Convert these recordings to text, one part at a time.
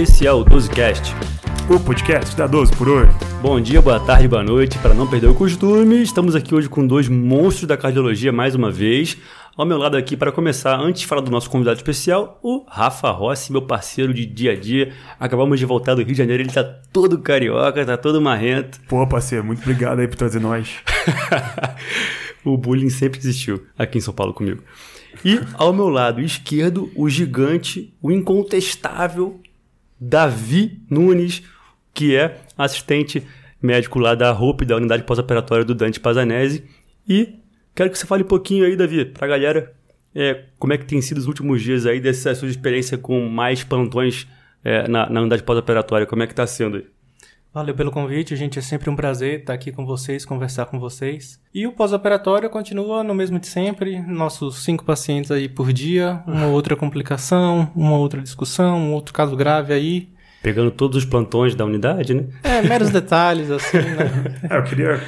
esse é o 12cast. O podcast da 12 por hoje. Bom dia, boa tarde, boa noite. Para não perder o costume, estamos aqui hoje com dois monstros da cardiologia mais uma vez. Ao meu lado aqui, para começar, antes de falar do nosso convidado especial, o Rafa Rossi, meu parceiro de dia a dia. Acabamos de voltar do Rio de Janeiro, ele tá todo carioca, tá todo marrento. Pô, parceiro, muito obrigado aí por trazer nós. o bullying sempre existiu aqui em São Paulo comigo. E ao meu lado esquerdo, o gigante, o incontestável Davi Nunes, que é assistente médico lá da ROP, da unidade pós-operatória do Dante Pazanese. E quero que você fale um pouquinho aí, Davi, para a galera, é, como é que tem sido os últimos dias aí dessa sua experiência com mais plantões é, na, na unidade pós-operatória, como é que está sendo aí? Valeu pelo convite, gente. É sempre um prazer estar aqui com vocês, conversar com vocês. E o pós-operatório continua no mesmo de sempre. Nossos cinco pacientes aí por dia, uma outra complicação, uma outra discussão, um outro caso grave aí. Pegando todos os plantões da unidade, né? É, meros detalhes, assim, né? é, eu queria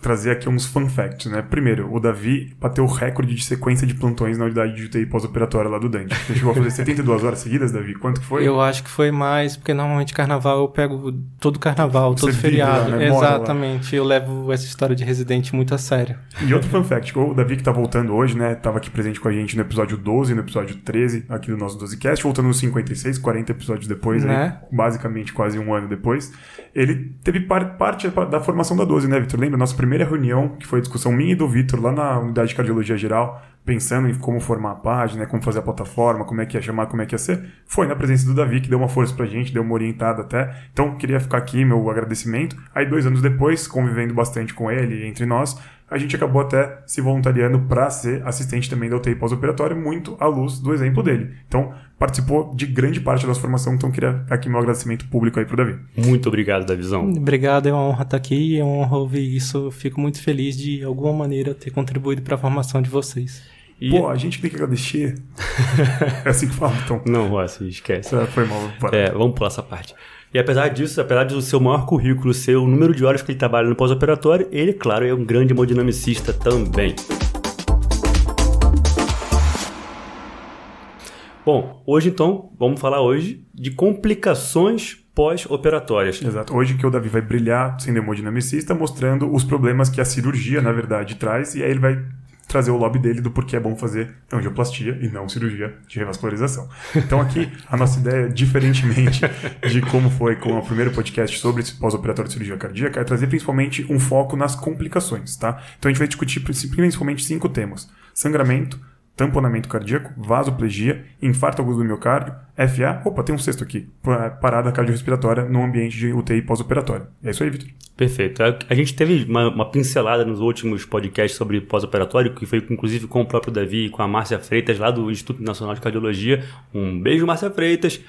trazer aqui uns fun facts, né? Primeiro, o Davi bateu o recorde de sequência de plantões na unidade de UTI pós-operatória lá do Dante. Ele chegou a fazer 72 horas seguidas, Davi? Quanto que foi? Eu acho que foi mais, porque normalmente carnaval eu pego todo carnaval, todo Você feriado. Lá, né? Exatamente. Eu levo essa história de residente muito a sério. E outro fun fact, o Davi que tá voltando hoje, né? Tava aqui presente com a gente no episódio 12, no episódio 13, aqui do nosso 12cast, voltando no 56, 40 episódios depois, né? Aí, basicamente quase um ano depois, ele teve par parte da formação da 12, né, Vitor? Lembra? Nossa primeira reunião, que foi discussão minha e do Vitor lá na unidade de cardiologia geral, pensando em como formar a página, como fazer a plataforma, como é que ia chamar, como é que ia ser, foi na presença do Davi, que deu uma força pra gente, deu uma orientada até. Então, queria ficar aqui, meu agradecimento. Aí, dois anos depois, convivendo bastante com ele, entre nós, a gente acabou até se voluntariando para ser assistente também da UTI pós-operatória, muito à luz do exemplo dele. Então, participou de grande parte da nossa formação, então queria aqui meu agradecimento público aí pro Davi. Muito obrigado, Davizão. Obrigado, é uma honra estar aqui, é uma honra ouvir isso. fico muito feliz de, de alguma maneira, ter contribuído para a formação de vocês. E... Pô, a gente tem que agradecer. é assim que fala, então. Não, Rossi, esquece. É, foi mal. É, vamos pular essa parte. E apesar disso, apesar do seu maior currículo ser o número de horas que ele trabalha no pós-operatório, ele, claro, é um grande hemodinamicista também. Bom, hoje então, vamos falar hoje de complicações pós-operatórias. Exato. Hoje que o Davi vai brilhar sendo hemodinamicista, mostrando os problemas que a cirurgia, na verdade, traz, e aí ele vai trazer o lobby dele do porquê é bom fazer angioplastia e não cirurgia de revascularização. Então aqui a nossa ideia, diferentemente de como foi com o primeiro podcast sobre pós-operatório de cirurgia cardíaca, é trazer principalmente um foco nas complicações, tá? Então a gente vai discutir principalmente cinco temas: sangramento, tamponamento cardíaco, vasoplegia, infarto agudo do miocárdio, FA, opa, tem um sexto aqui, parada cardiorrespiratória no ambiente de UTI pós-operatório. É isso aí, Vitor. Perfeito. A gente teve uma, uma pincelada nos últimos podcasts sobre pós-operatório, que foi inclusive com o próprio Davi e com a Márcia Freitas, lá do Instituto Nacional de Cardiologia. Um beijo, Márcia Freitas.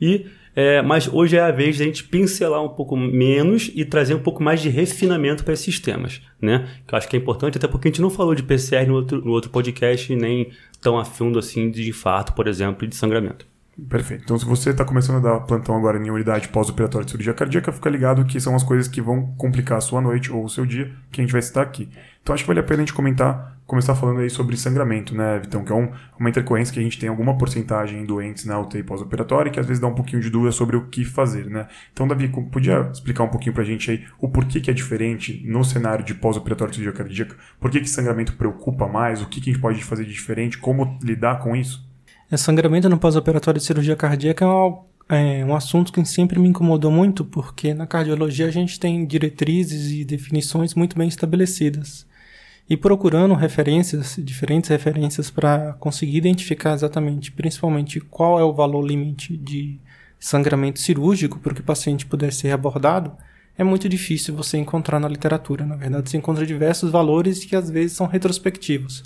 E é, mas hoje é a vez de a gente pincelar um pouco menos e trazer um pouco mais de refinamento para esses temas, né? Que eu acho que é importante, até porque a gente não falou de PCR no outro, no outro podcast, nem tão a fundo assim de infarto, por exemplo, e de sangramento. Perfeito. Então, se você está começando a dar plantão agora em unidade pós-operatória de cirurgia cardíaca, fica ligado que são as coisas que vão complicar a sua noite ou o seu dia, que a gente vai citar aqui. Então, acho que vale a pena a gente comentar começar falando aí sobre sangramento, né, Vitão? Que é um, uma intercorrência que a gente tem alguma porcentagem em doentes na UTI pós-operatória que às vezes dá um pouquinho de dúvida sobre o que fazer, né? Então, Davi, podia explicar um pouquinho pra gente aí o porquê que é diferente no cenário de pós-operatório de cirurgia cardíaca? Por que, que sangramento preocupa mais? O que, que a gente pode fazer de diferente? Como lidar com isso? É, sangramento no pós-operatório de cirurgia cardíaca é um, é um assunto que sempre me incomodou muito, porque na cardiologia a gente tem diretrizes e definições muito bem estabelecidas e procurando referências, diferentes referências para conseguir identificar exatamente, principalmente qual é o valor limite de sangramento cirúrgico para que o paciente pudesse ser abordado, é muito difícil você encontrar na literatura. Na verdade, você encontra diversos valores que às vezes são retrospectivos.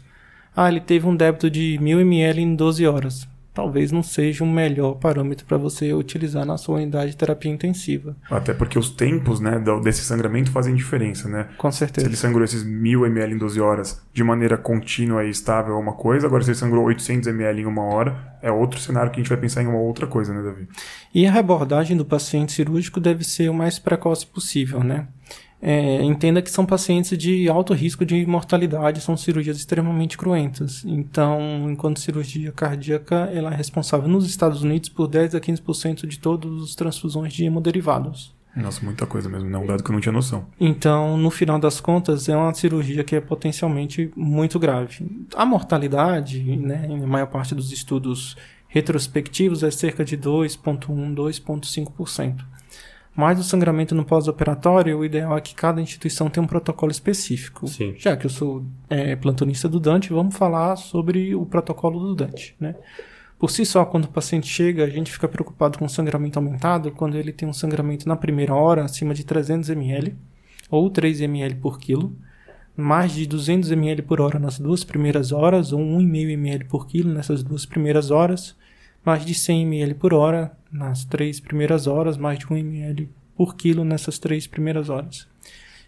Ah, ele teve um débito de 1000 ml em 12 horas talvez não seja o um melhor parâmetro para você utilizar na sua unidade de terapia intensiva. Até porque os tempos né, desse sangramento fazem diferença, né? Com certeza. Se ele sangrou esses 1000 ml em 12 horas de maneira contínua e estável é uma coisa, agora se ele sangrou 800 ml em uma hora, é outro cenário que a gente vai pensar em uma outra coisa, né, Davi? E a abordagem do paciente cirúrgico deve ser o mais precoce possível, né? É, entenda que são pacientes de alto risco de mortalidade, são cirurgias extremamente cruentas. Então, enquanto cirurgia cardíaca, ela é responsável nos Estados Unidos por 10 a 15% de todas as transfusões de hemoderivados. Nossa, muita coisa mesmo, né? Um dado que eu não tinha noção. Então, no final das contas, é uma cirurgia que é potencialmente muito grave. A mortalidade, né, em maior parte dos estudos retrospectivos, é cerca de 2,1%, 2,5%. Mas o sangramento no pós-operatório, o ideal é que cada instituição tenha um protocolo específico. Sim. Já que eu sou é, plantonista do Dante, vamos falar sobre o protocolo do Dante, né? Por si só, quando o paciente chega, a gente fica preocupado com o sangramento aumentado quando ele tem um sangramento na primeira hora acima de 300 ml ou 3 ml por quilo, mais de 200 ml por hora nas duas primeiras horas ou 1,5 ml por quilo nessas duas primeiras horas, mais de 100 ml por hora nas três primeiras horas, mais de 1 ml por quilo nessas três primeiras horas.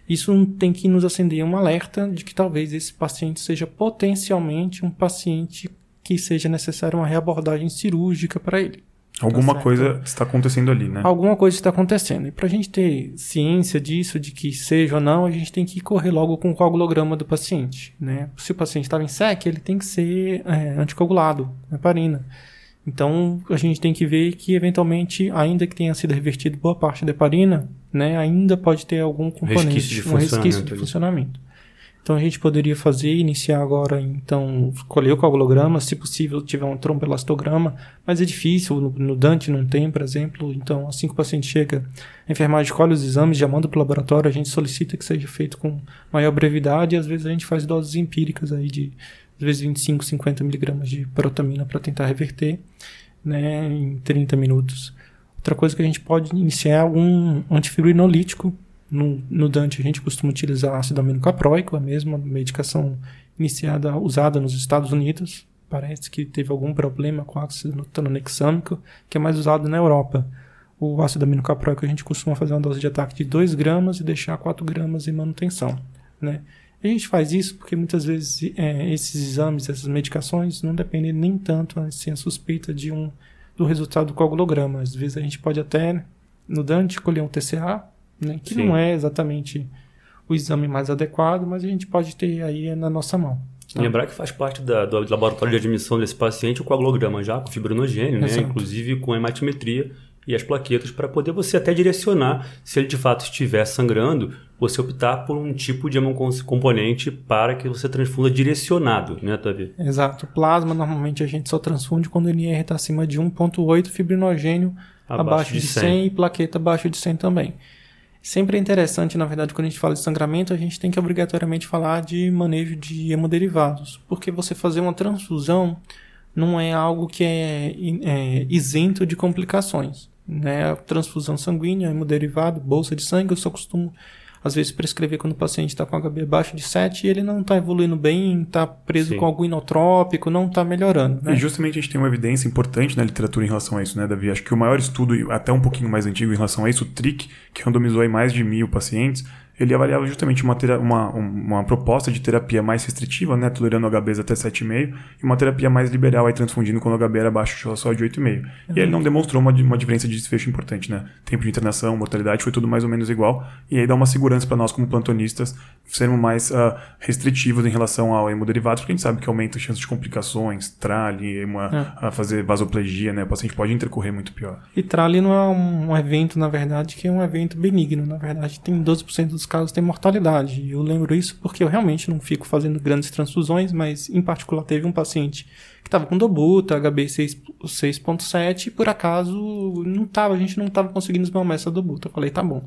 Isso tem que nos acender um alerta de que talvez esse paciente seja potencialmente um paciente que seja necessária uma reabordagem cirúrgica para ele. Alguma tá coisa está acontecendo ali, né? Alguma coisa está acontecendo. E para a gente ter ciência disso, de que seja ou não, a gente tem que correr logo com o coagulograma do paciente. Né? Se o paciente estava em SEC, ele tem que ser é, anticoagulado, heparina. Então a gente tem que ver que eventualmente, ainda que tenha sido revertido boa parte da heparina, né, ainda pode ter algum componente, resquício um resquício de funcionamento. Então a gente poderia fazer, iniciar agora, então, escolher o coagulograma, se possível tiver um trombelastograma, mas é difícil, no, no, Dante não tem, por exemplo, então assim que o paciente chega, a enfermagem colhe os exames, já manda para o laboratório, a gente solicita que seja feito com maior brevidade e às vezes a gente faz doses empíricas aí de às vezes 25, 50 miligramas de protamina para tentar reverter né, em 30 minutos. Outra coisa que a gente pode iniciar é um antifibrinolítico no, no Dante a gente costuma utilizar ácido aminocaproico, a mesma medicação iniciada, usada nos Estados Unidos. Parece que teve algum problema com ácido tranexâmico, que é mais usado na Europa. O ácido aminocaproico a gente costuma fazer uma dose de ataque de 2 gramas e deixar 4 gramas em manutenção. Né? A gente faz isso porque muitas vezes é, esses exames, essas medicações, não dependem nem tanto assim, a suspeita de um, do resultado do coagulograma. Às vezes a gente pode até, no Dante, colher um TCA, né? que Sim. não é exatamente o exame mais adequado, mas a gente pode ter aí na nossa mão. Tá? Lembrar que faz parte da, do laboratório de admissão desse paciente o coagulograma já com fibrinogênio, né? inclusive com hematimetria e as plaquetas para poder você até direcionar se ele de fato estiver sangrando, você optar por um tipo de componente para que você transfunda direcionado, né, Davi? Exato. Plasma normalmente a gente só transfunde quando o NR está acima de 1.8, fibrinogênio abaixo, abaixo de 100. 100 e plaqueta abaixo de 100 também. Sempre é interessante, na verdade, quando a gente fala de sangramento, a gente tem que obrigatoriamente falar de manejo de hemoderivados, porque você fazer uma transfusão não é algo que é, é isento de complicações. Né? Transfusão sanguínea, hemoderivado, bolsa de sangue, eu só costumo às vezes prescrever quando o paciente está com HB abaixo de 7 e ele não está evoluindo bem, está preso Sim. com algum inotrópico, não está melhorando. Né? E justamente a gente tem uma evidência importante na literatura em relação a isso, né, Davi? Acho que o maior estudo, até um pouquinho mais antigo em relação a isso, o TRIC, que randomizou aí mais de mil pacientes, ele avaliava justamente uma, uma, uma proposta de terapia mais restritiva, né, tolerando HBs até 7,5, e uma terapia mais liberal, aí transfundindo quando o HB era abaixo só de 8,5. Uhum. E ele não demonstrou uma, uma diferença de desfecho importante, né? Tempo de internação, mortalidade, foi tudo mais ou menos igual, e aí dá uma segurança para nós como plantonistas sermos mais uh, restritivos em relação ao hemoderivados, porque a gente sabe que aumenta a chance de complicações, trale, é. fazer vasoplegia, né? O paciente pode intercorrer muito pior. E trale não é um evento, na verdade, que é um evento benigno, na verdade tem 12% dos casos têm mortalidade. Eu lembro isso porque eu realmente não fico fazendo grandes transfusões, mas em particular teve um paciente que estava com dobuta, HB 6.7 e por acaso não tava, a gente não estava conseguindo esmalmar essa dobuta. Eu falei, tá bom.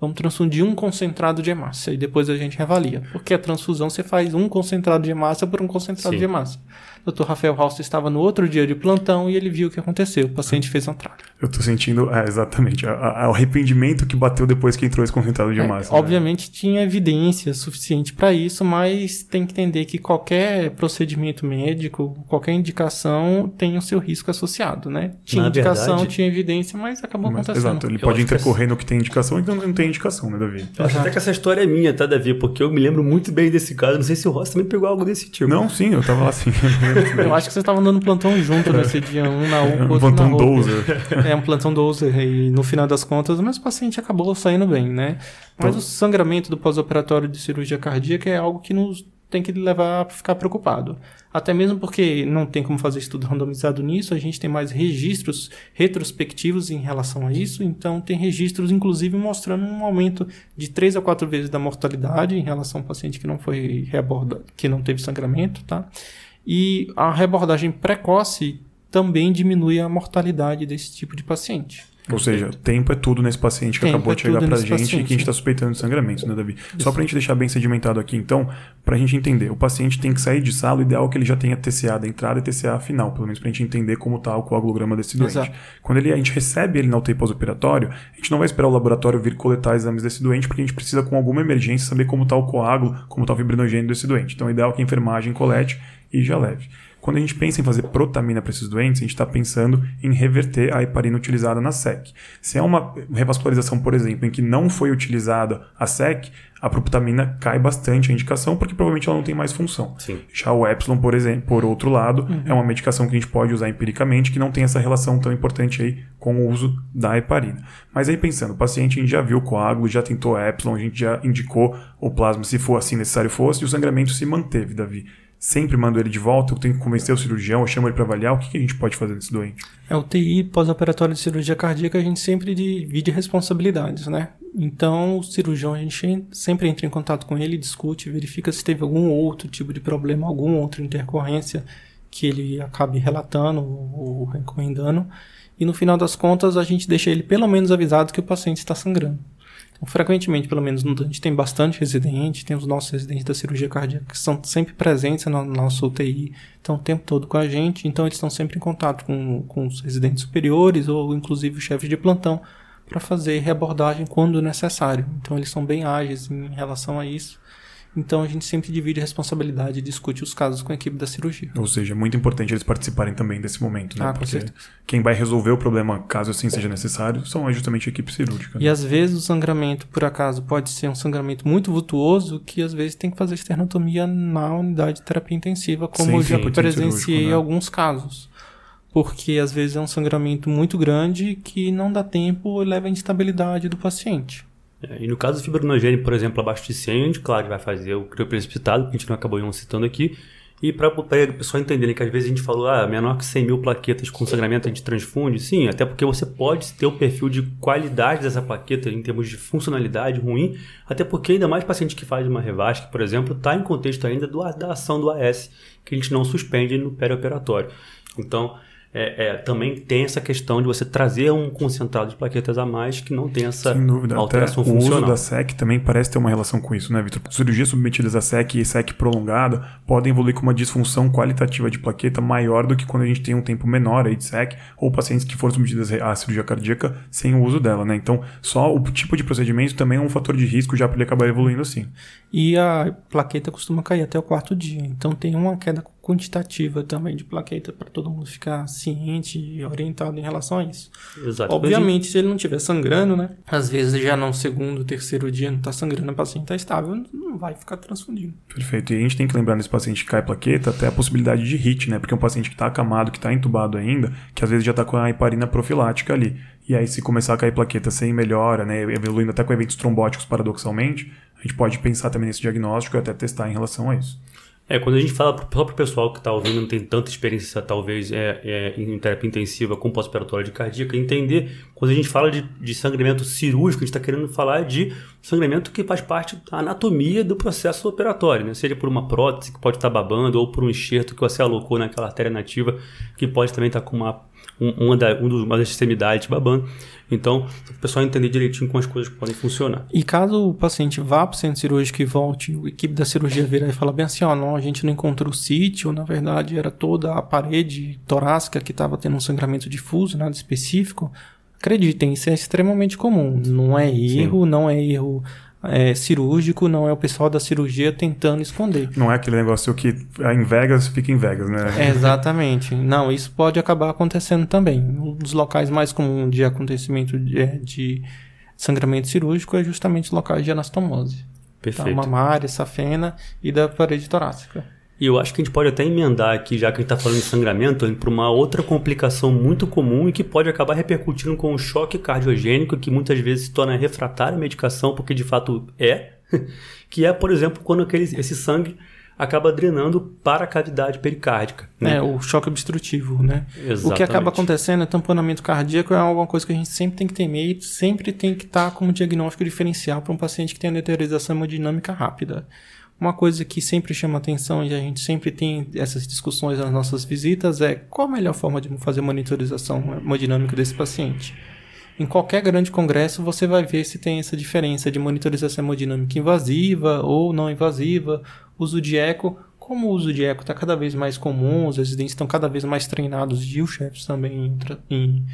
Vamos transfundir um concentrado de hemácia e depois a gente reavalia. Porque a transfusão você faz um concentrado de hemácia por um concentrado Sim. de hemácia. O Dr. Rafael Halster estava no outro dia de plantão e ele viu o que aconteceu. O paciente fez um tralha. Eu estou sentindo, é, exatamente, o arrependimento que bateu depois que entrou esse concentrado de. É, né? Obviamente tinha evidência suficiente para isso, mas tem que entender que qualquer procedimento médico, qualquer indicação tem o seu risco associado, né? Tinha Na indicação, verdade, tinha evidência, mas acabou mas, acontecendo. Exato, ele Eu pode intercorrer no que tem indicação, então não tem indicação, né, Davi? Eu acho até que essa história é minha, tá, Davi? Porque eu me lembro muito bem desse caso. Não sei se o Ross também pegou algo desse tipo. Não, sim, eu tava lá assim. eu acho que vocês estavam dando plantão junto nesse dia, um na um outro plantão na dozer. É, um plantão dozer. E no final das contas, o meu paciente acabou saindo bem, né? Mas o sangramento do pós-operatório de cirurgia cardíaca é algo que nos tem que levar a ficar preocupado. Até mesmo porque não tem como fazer estudo randomizado nisso, a gente tem mais registros retrospectivos em relação a isso, então tem registros inclusive mostrando um aumento de 3 a 4 vezes da mortalidade em relação ao paciente que não foi reabordado, que não teve sangramento, tá? E a reabordagem precoce também diminui a mortalidade desse tipo de paciente. Ou seja, tempo é tudo nesse paciente que tempo acabou é de chegar pra gente paciente. e que a gente está suspeitando de sangramento, né, Davi? Isso. Só pra gente deixar bem sedimentado aqui, então, pra gente entender, o paciente tem que sair de sala, o ideal é que ele já tenha TCA da entrada e TCA final, pelo menos pra gente entender como tá o coagulograma desse doente. Exato. Quando ele, a gente recebe ele na UTI pós-operatório, a gente não vai esperar o laboratório vir coletar exames desse doente, porque a gente precisa, com alguma emergência, saber como tá o coágulo, como tá o fibrinogênio desse doente. Então, o ideal é que a enfermagem colete e já leve. Quando a gente pensa em fazer protamina para esses doentes, a gente está pensando em reverter a heparina utilizada na SEC. Se é uma revascularização, por exemplo, em que não foi utilizada a SEC, a protamina cai bastante a indicação, porque provavelmente ela não tem mais função. Sim. Já o Epsilon, por exemplo, por outro lado, uhum. é uma medicação que a gente pode usar empiricamente, que não tem essa relação tão importante aí com o uso da heparina. Mas aí pensando, o paciente a gente já viu o coágulo, já tentou Epsilon, a gente já indicou o plasma se for assim necessário fosse, e o sangramento se manteve, Davi sempre mando ele de volta, eu tenho que convencer o cirurgião, eu chamo ele para avaliar, o que, que, a gente pode fazer nesse doente? É, o TI pós-operatório de cirurgia cardíaca, a gente sempre divide responsabilidades, né? Então, o cirurgião, a gente sempre entra em contato com ele, discute, verifica se teve algum outro tipo de problema, alguma outra intercorrência que ele acabe relatando ou recomendando. E no final das contas, a gente deixa ele pelo menos avisado que o paciente está sangrando. Frequentemente, pelo menos, a gente tem bastante residente, tem os nossos residentes da cirurgia cardíaca que são sempre presentes na nossa UTI, estão o tempo todo com a gente, então eles estão sempre em contato com, com os residentes superiores ou inclusive os chefes de plantão para fazer reabordagem quando necessário. Então eles são bem ágeis em relação a isso. Então a gente sempre divide a responsabilidade e discute os casos com a equipe da cirurgia. Ou seja, é muito importante eles participarem também desse momento, né? Ah, Porque quem vai resolver o problema, caso assim seja necessário, são justamente a equipe cirúrgica. E né? às vezes o sangramento, por acaso, pode ser um sangramento muito vultuoso que às vezes tem que fazer esternotomia na unidade de terapia intensiva, como sim, eu já sim, presenciei em né? alguns casos. Porque às vezes é um sangramento muito grande que não dá tempo e leva à instabilidade do paciente. É, e no caso do fibrinogênio, por exemplo, abaixo de 100, a gente, claro, vai fazer o crio precipitado, que a gente não acabou não citando aqui. E para o pessoal entender que às vezes a gente falou, ah, menor que 100 mil plaquetas com sangramento a gente transfunde. Sim, até porque você pode ter o perfil de qualidade dessa plaqueta em termos de funcionalidade ruim, até porque ainda mais paciente que faz uma revasque, por exemplo, está em contexto ainda do, da ação do AS, que a gente não suspende no perioperatório. Então, é, é, também tem essa questão de você trazer um concentrado de plaquetas a mais que não tem essa Sem dúvida. alteração Até funcional. O uso da SEC também parece ter uma relação com isso, né, Vitor? Cirurgias submetidas a SEC e SEC prolongada podem evoluir com uma disfunção qualitativa de plaqueta maior do que quando a gente tem um tempo menor aí de SEC ou pacientes que foram submetidas à cirurgia cardíaca sem o uso dela, né? Então, só o tipo de procedimento também é um fator de risco já para ele acabar evoluindo assim. E a plaqueta costuma cair até o quarto dia, então tem uma queda quantitativa também de plaqueta para todo mundo ficar ciente e orientado em relação a isso. Exato. Obviamente, se ele não estiver sangrando, né? Às vezes já no segundo, terceiro dia não está sangrando, o paciente está estável, não vai ficar transfundindo. Perfeito. E a gente tem que lembrar nesse paciente que cai plaqueta até a possibilidade de HIT, né? Porque é um paciente que está acamado, que está entubado ainda, que às vezes já está com a heparina profilática ali. E aí, se começar a cair plaqueta sem melhora, né? Evoluindo até com eventos trombóticos paradoxalmente, a gente pode pensar também nesse diagnóstico e até testar em relação a isso. É, quando a gente fala para o pessoal que está ouvindo, não tem tanta experiência, talvez, é, é, em terapia intensiva com pós-operatória de cardíaca, entender, quando a gente fala de, de sangramento cirúrgico, a gente está querendo falar de sangramento que faz parte da anatomia do processo operatório, né? seja por uma prótese que pode estar tá babando, ou por um enxerto que você alocou naquela artéria nativa, que pode também estar tá com uma, um, uma, da, um uma das extremidades babando. Então, o pessoal entender direitinho como as coisas podem funcionar. E caso o paciente vá para o centro cirúrgico e volte, a equipe da cirurgia virar e falar bem assim, ó, não, a gente não encontrou o sítio, na verdade era toda a parede torácica que estava tendo um sangramento difuso, nada específico, acreditem, isso é extremamente comum. Não é erro, Sim. não é erro é, cirúrgico, não é o pessoal da cirurgia tentando esconder. Não é aquele negócio que em Vegas fica em Vegas, né? exatamente. Não, isso pode acabar acontecendo também. Um dos locais mais comuns de acontecimento de, é, de sangramento cirúrgico é justamente locais de anastomose. Perfeito. Tá? Mamária, safena e da parede torácica. E eu acho que a gente pode até emendar aqui, já que a gente está falando de sangramento, para uma outra complicação muito comum e que pode acabar repercutindo com o choque cardiogênico, que muitas vezes se torna refratário à medicação, porque de fato é, que é, por exemplo, quando aquele, esse sangue acaba drenando para a cavidade pericárdica. Né? É, o choque obstrutivo, né? Exatamente. O que acaba acontecendo é tamponamento cardíaco é alguma coisa que a gente sempre tem que temer e sempre tem que estar como diagnóstico diferencial para um paciente que tem a deteriorização hemodinâmica rápida. Uma coisa que sempre chama atenção e a gente sempre tem essas discussões nas nossas visitas é qual a melhor forma de fazer monitorização hemodinâmica desse paciente. Em qualquer grande congresso você vai ver se tem essa diferença de monitorização hemodinâmica invasiva ou não invasiva, uso de eco. Como o uso de eco está cada vez mais comum, os residentes estão cada vez mais treinados e os chefes também em,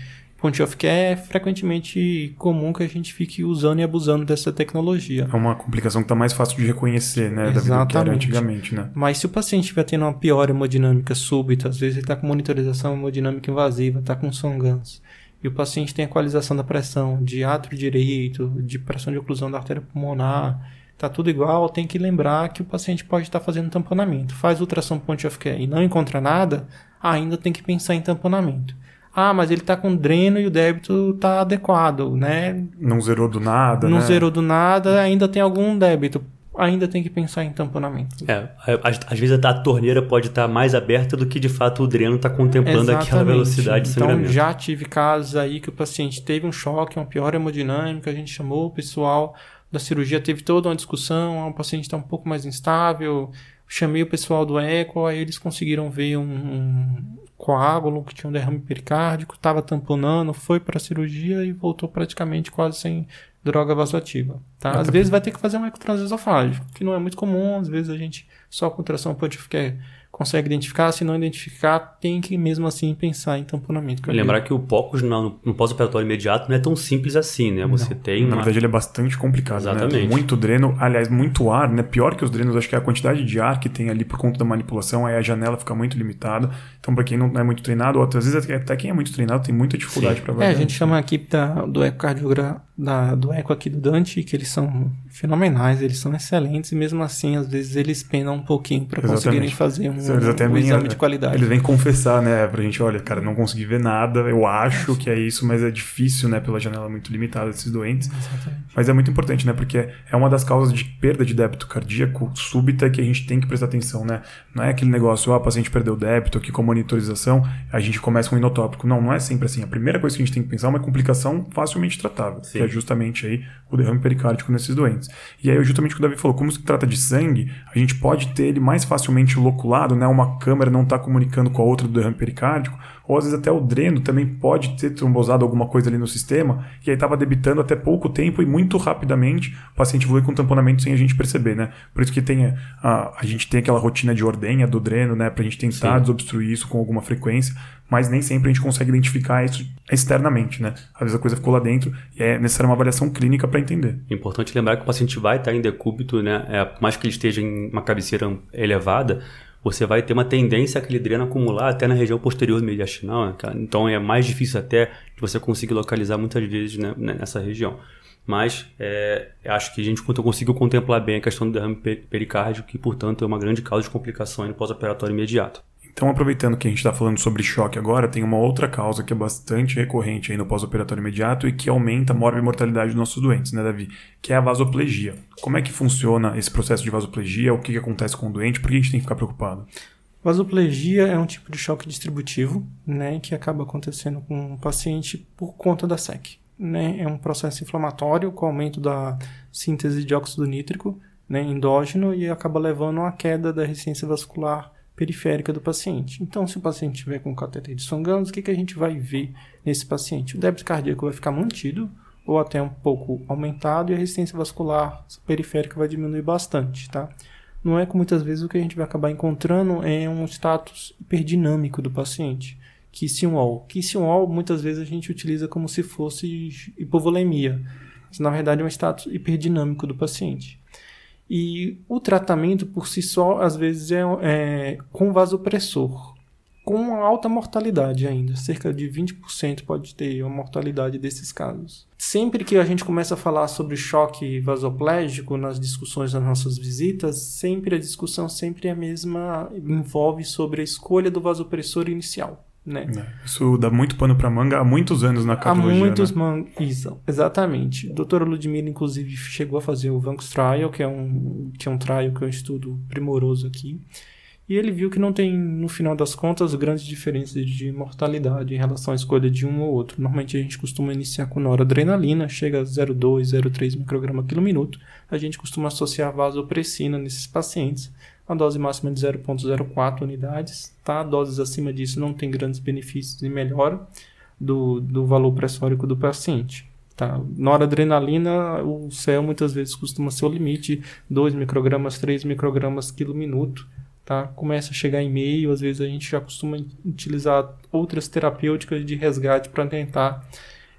Point of Care é frequentemente comum que a gente fique usando e abusando dessa tecnologia. É uma complicação que está mais fácil de reconhecer, né? Exatamente. Da vida antigamente, né? Mas se o paciente estiver tendo uma pior hemodinâmica súbita, às vezes ele está com monitorização hemodinâmica invasiva, está com songans, e o paciente tem equalização da pressão de átrio direito, de pressão de oclusão da artéria pulmonar, tá tudo igual, tem que lembrar que o paciente pode estar tá fazendo tamponamento. Faz ultrassom point of care e não encontra nada, ainda tem que pensar em tamponamento. Ah, mas ele está com dreno e o débito está adequado, né? Não zerou do nada, Não né? zerou do nada, ainda tem algum débito. Ainda tem que pensar em tamponamento. É, às, às vezes a torneira pode estar tá mais aberta do que de fato o dreno está contemplando Exatamente. aquela velocidade de então, sangramento. Então já tive casos aí que o paciente teve um choque, uma pior hemodinâmica, a gente chamou o pessoal da cirurgia, teve toda uma discussão, o paciente está um pouco mais instável, chamei o pessoal do eco, aí eles conseguiram ver um, um coágulo que tinha um derrame pericárdico, estava tamponando, foi para a cirurgia e voltou praticamente quase sem droga vasoativa. Tá? Às vezes vai ter que fazer um ecotransesofágico, que não é muito comum, às vezes a gente só com tração pontificar consegue identificar, se não identificar, tem que mesmo assim pensar em tamponamento. Lembrar que o POCUS no, no pós-operatório imediato não é tão simples assim, né? Você não. tem. Uma... Na verdade, ele é bastante complicado. Né? Exatamente. Né? Muito dreno, aliás, muito ar, né? Pior que os drenos, acho que é a quantidade de ar que tem ali por conta da manipulação, aí a janela fica muito limitada. Então, para quem não é muito treinado, ou às vezes até quem é muito treinado tem muita dificuldade para É, a gente chama aqui da, do ecocardiograma, da, do eco aqui do Dante, que eles são fenomenais, eles são excelentes, e mesmo assim, às vezes, eles penam um pouquinho para conseguirem fazer um, um exame de qualidade. Eles vêm confessar, né, pra gente, olha, cara, não consegui ver nada, eu acho que é isso, mas é difícil, né, pela janela muito limitada desses doentes. Exatamente. Mas é muito importante, né, porque é uma das causas de perda de débito cardíaco súbita que a gente tem que prestar atenção, né? Não é aquele negócio, ah, o paciente perdeu débito aqui com monitorização, a gente começa com um inotópico. Não, não é sempre assim. A primeira coisa que a gente tem que pensar é uma complicação facilmente tratável, Sim. É justamente aí o derrame pericárdico nesses doentes. E aí, justamente o que o Davi falou, como se trata de sangue, a gente pode ter ele mais facilmente loculado, né? Uma câmera não está comunicando com a outra do derrame pericárdico, ou às vezes até o dreno também pode ter trombosado alguma coisa ali no sistema, e aí estava debitando até pouco tempo e muito rapidamente o paciente evolui com tamponamento sem a gente perceber, né? Por isso que tem a, a gente tem aquela rotina de ordenha do dreno, né? Pra gente tentar Sim. desobstruir isso com alguma frequência, mas nem sempre a gente consegue identificar isso externamente, né? Às vezes a coisa ficou lá dentro e é necessária uma avaliação clínica para entender. Importante lembrar que o paciente vai estar em decúbito, né? É, por mais que ele esteja em uma cabeceira elevada, você vai ter uma tendência aquele dreno acumular até na região posterior mediastinal, né, então é mais difícil até de você conseguir localizar muitas vezes né, nessa região. Mas é, acho que a gente conseguiu contemplar bem a questão do derrame pericárdio, que portanto é uma grande causa de complicação no pós-operatório imediato. Então, aproveitando que a gente está falando sobre choque agora, tem uma outra causa que é bastante recorrente aí no pós-operatório imediato e que aumenta a morbimortalidade dos nossos doentes, né, Davi? Que é a vasoplegia. Como é que funciona esse processo de vasoplegia? O que, que acontece com o doente? Por que a gente tem que ficar preocupado? Vasoplegia é um tipo de choque distributivo, né, que acaba acontecendo com o paciente por conta da SEC. Né? É um processo inflamatório com aumento da síntese de óxido nítrico né, endógeno e acaba levando a queda da resistência vascular periférica do paciente. Então, se o paciente tiver com cateter de Songanos, o que, que a gente vai ver nesse paciente? O débito cardíaco vai ficar mantido ou até um pouco aumentado e a resistência vascular periférica vai diminuir bastante, tá? Não é que muitas vezes o que a gente vai acabar encontrando é um status hiperdinâmico do paciente. Kiss wall. Kiss wall muitas vezes a gente utiliza como se fosse hipovolemia. Mas, na verdade é um status hiperdinâmico do paciente. E o tratamento por si só, às vezes, é, é com vasopressor. com alta mortalidade ainda. Cerca de 20% pode ter a mortalidade desses casos. Sempre que a gente começa a falar sobre choque vasoplégico nas discussões das nossas visitas, sempre a discussão sempre é a mesma, envolve sobre a escolha do vasopressor inicial. Né? É, isso dá muito pano para manga há muitos anos na cardiologia. Há muitos né? man... Isso, exatamente. A doutora Ludmilla, inclusive, chegou a fazer o Vancos Trial, que é um, que é um trial que é um estudo primoroso aqui. E ele viu que não tem, no final das contas, grandes diferenças de mortalidade em relação à escolha de um ou outro. Normalmente a gente costuma iniciar com noradrenalina, chega a 0,2, 0,3 micrograma quilo minuto. A gente costuma associar vasopressina nesses pacientes. A dose máxima é de 0,04 unidades. Tá? Doses acima disso não tem grandes benefícios e melhora do, do valor pressórico do paciente. Tá. Noradrenalina, o céu muitas vezes costuma ser o limite, 2 microgramas, 3 microgramas quilo minuto tá? Começa a chegar e-mail, às vezes a gente já costuma utilizar outras terapêuticas de resgate para tentar